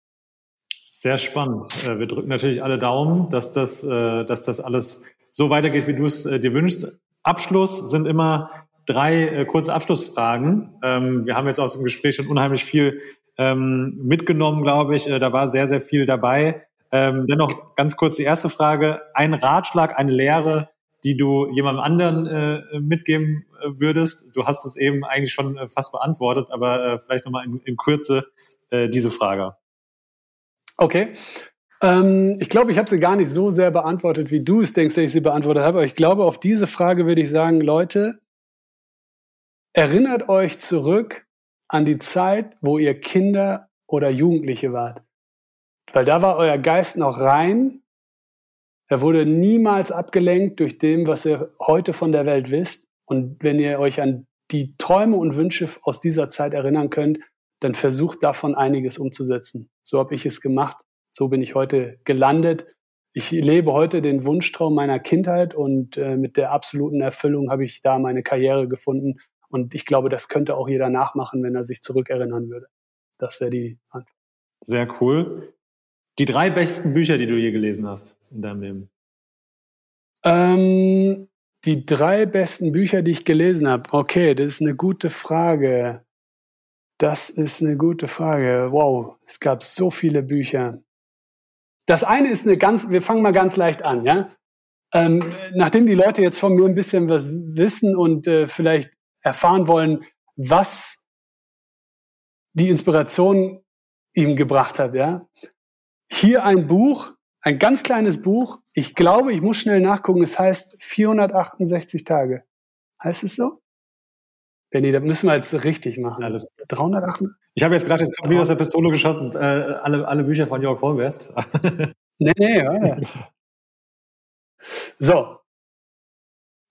[SPEAKER 2] Sehr spannend. Äh, wir drücken natürlich alle Daumen, dass das, äh, dass das alles so weitergeht, wie du es äh, dir wünschst. Abschluss sind immer drei kurze Abschlussfragen. Ähm, wir haben jetzt aus dem Gespräch schon unheimlich viel ähm, mitgenommen, glaube ich. Äh, da war sehr, sehr viel dabei. Ähm, dennoch ganz kurz die erste Frage. Ein Ratschlag, eine Lehre, die du jemandem anderen äh, mitgeben äh, würdest? Du hast es eben eigentlich schon äh, fast beantwortet, aber äh, vielleicht nochmal in, in Kürze äh, diese Frage.
[SPEAKER 3] Okay. Ähm, ich glaube, ich habe sie gar nicht so sehr beantwortet, wie du es denkst, dass ich sie beantwortet habe. Aber ich glaube, auf diese Frage würde ich sagen, Leute, erinnert euch zurück an die Zeit, wo ihr Kinder oder Jugendliche wart. Weil da war euer Geist noch rein. Er wurde niemals abgelenkt durch dem, was ihr heute von der Welt wisst. Und wenn ihr euch an die Träume und Wünsche aus dieser Zeit erinnern könnt, dann versucht davon einiges umzusetzen. So habe ich es gemacht. So bin ich heute gelandet. Ich lebe heute den Wunschtraum meiner Kindheit und äh, mit der absoluten Erfüllung habe ich da meine Karriere gefunden und ich glaube, das könnte auch jeder nachmachen, wenn er sich zurückerinnern würde. Das wäre die Antwort.
[SPEAKER 2] Sehr cool. Die drei besten Bücher, die du je gelesen hast in deinem Leben?
[SPEAKER 3] Ähm, die drei besten Bücher, die ich gelesen habe. Okay, das ist eine gute Frage. Das ist eine gute Frage. Wow, es gab so viele Bücher. Das eine ist eine ganz, wir fangen mal ganz leicht an, ja. Ähm, nachdem die Leute jetzt von mir ein bisschen was wissen und äh, vielleicht erfahren wollen, was die Inspiration ihm gebracht hat, ja. Hier ein Buch, ein ganz kleines Buch. Ich glaube, ich muss schnell nachgucken. Es heißt 468 Tage. Heißt es so? Benny, das müssen wir jetzt richtig machen.
[SPEAKER 2] Alles 308? Ich habe jetzt gerade jetzt wieder aus der Pistole geschossen. Äh, alle, alle Bücher von Jörg Holwest.
[SPEAKER 3] nee, nee, ja. So.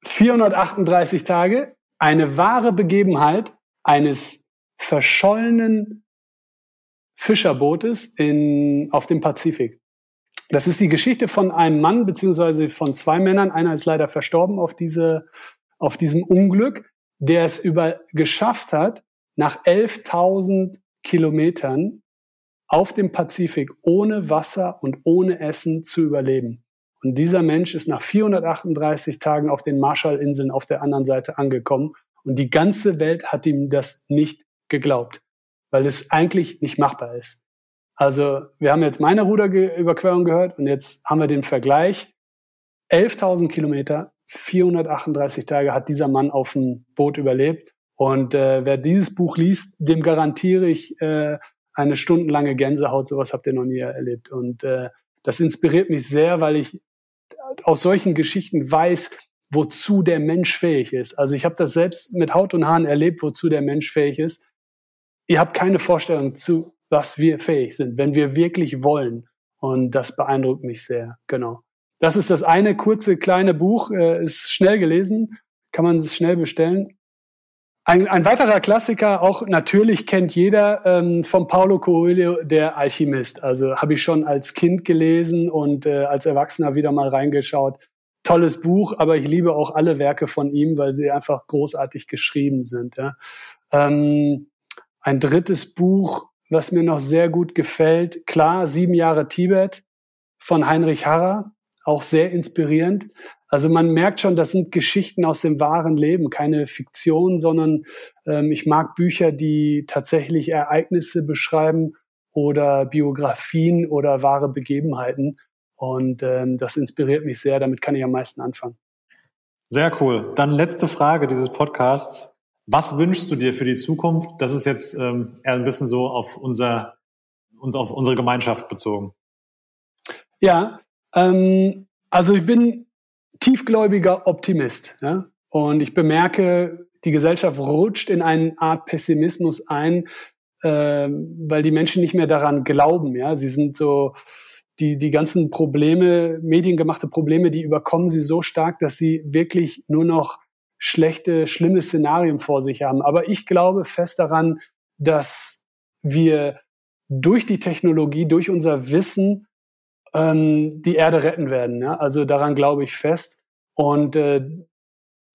[SPEAKER 3] 438 Tage eine wahre Begebenheit eines verschollenen Fischerbootes in, auf dem Pazifik. Das ist die Geschichte von einem Mann beziehungsweise von zwei Männern. Einer ist leider verstorben auf, diese, auf diesem Unglück, der es über geschafft hat, nach 11.000 Kilometern auf dem Pazifik ohne Wasser und ohne Essen zu überleben. Und dieser Mensch ist nach 438 Tagen auf den Marshallinseln auf der anderen Seite angekommen. Und die ganze Welt hat ihm das nicht geglaubt, weil es eigentlich nicht machbar ist. Also wir haben jetzt meine Ruderüberquerung gehört und jetzt haben wir den Vergleich. 11.000 Kilometer 438 Tage hat dieser Mann auf dem Boot überlebt. Und äh, wer dieses Buch liest, dem garantiere ich äh, eine stundenlange Gänsehaut. Sowas habt ihr noch nie erlebt. Und äh, das inspiriert mich sehr, weil ich aus solchen Geschichten weiß, wozu der Mensch fähig ist. Also ich habe das selbst mit Haut und Haaren erlebt, wozu der Mensch fähig ist. Ihr habt keine Vorstellung zu, was wir fähig sind, wenn wir wirklich wollen. Und das beeindruckt mich sehr. Genau. Das ist das eine kurze kleine Buch, äh, ist schnell gelesen, kann man es schnell bestellen. Ein, ein weiterer Klassiker, auch natürlich kennt jeder ähm, von Paulo Coelho, der Alchemist. Also habe ich schon als Kind gelesen und äh, als Erwachsener wieder mal reingeschaut. Tolles Buch, aber ich liebe auch alle Werke von ihm, weil sie einfach großartig geschrieben sind. Ja. Ähm, ein drittes Buch, was mir noch sehr gut gefällt, klar, Sieben Jahre Tibet von Heinrich Harrer, auch sehr inspirierend. Also man merkt schon, das sind Geschichten aus dem wahren Leben, keine Fiktion, sondern ähm, ich mag Bücher, die tatsächlich Ereignisse beschreiben oder Biografien oder wahre Begebenheiten. Und ähm, das inspiriert mich sehr, damit kann ich am meisten anfangen.
[SPEAKER 2] Sehr cool. Dann letzte Frage dieses Podcasts. Was wünschst du dir für die Zukunft? Das ist jetzt ähm, eher ein bisschen so auf unser, uns auf unsere Gemeinschaft bezogen.
[SPEAKER 3] Ja, ähm, also ich bin tiefgläubiger Optimist. Ja? Und ich bemerke, die Gesellschaft rutscht in eine Art Pessimismus ein, äh, weil die Menschen nicht mehr daran glauben. Ja, sie sind so die die ganzen Probleme, mediengemachte Probleme, die überkommen sie so stark, dass sie wirklich nur noch schlechte, schlimme Szenarien vor sich haben. Aber ich glaube fest daran, dass wir durch die Technologie, durch unser Wissen ähm, die Erde retten werden. Ja? Also daran glaube ich fest. Und äh,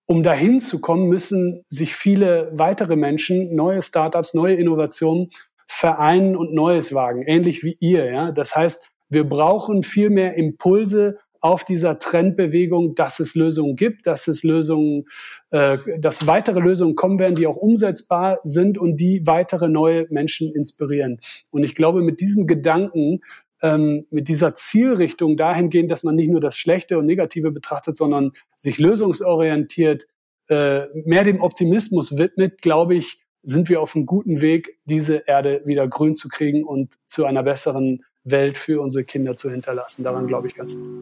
[SPEAKER 3] um dahin zu kommen, müssen sich viele weitere Menschen, neue Startups, neue Innovationen vereinen und Neues wagen, ähnlich wie ihr. Ja? Das heißt, wir brauchen viel mehr Impulse auf dieser Trendbewegung, dass es Lösungen gibt, dass es Lösungen, äh, dass weitere Lösungen kommen werden, die auch umsetzbar sind und die weitere neue Menschen inspirieren. Und ich glaube, mit diesem Gedanken ähm, mit dieser Zielrichtung dahingehend, dass man nicht nur das Schlechte und Negative betrachtet, sondern sich lösungsorientiert, äh, mehr dem Optimismus widmet, glaube ich, sind wir auf einem guten Weg, diese Erde wieder grün zu kriegen und zu einer besseren Welt für unsere Kinder zu hinterlassen. Daran glaube ich ganz fest.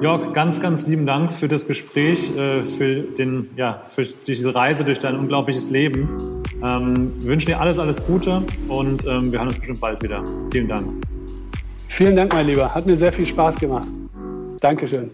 [SPEAKER 2] Jörg, ganz, ganz lieben Dank für das Gespräch, äh, für, den, ja, für diese Reise durch dein unglaubliches Leben. Ähm, wir wünschen dir alles, alles Gute und ähm, wir hören uns bestimmt bald wieder. Vielen Dank.
[SPEAKER 3] Vielen Dank, mein Lieber. Hat mir sehr viel Spaß gemacht. Dankeschön.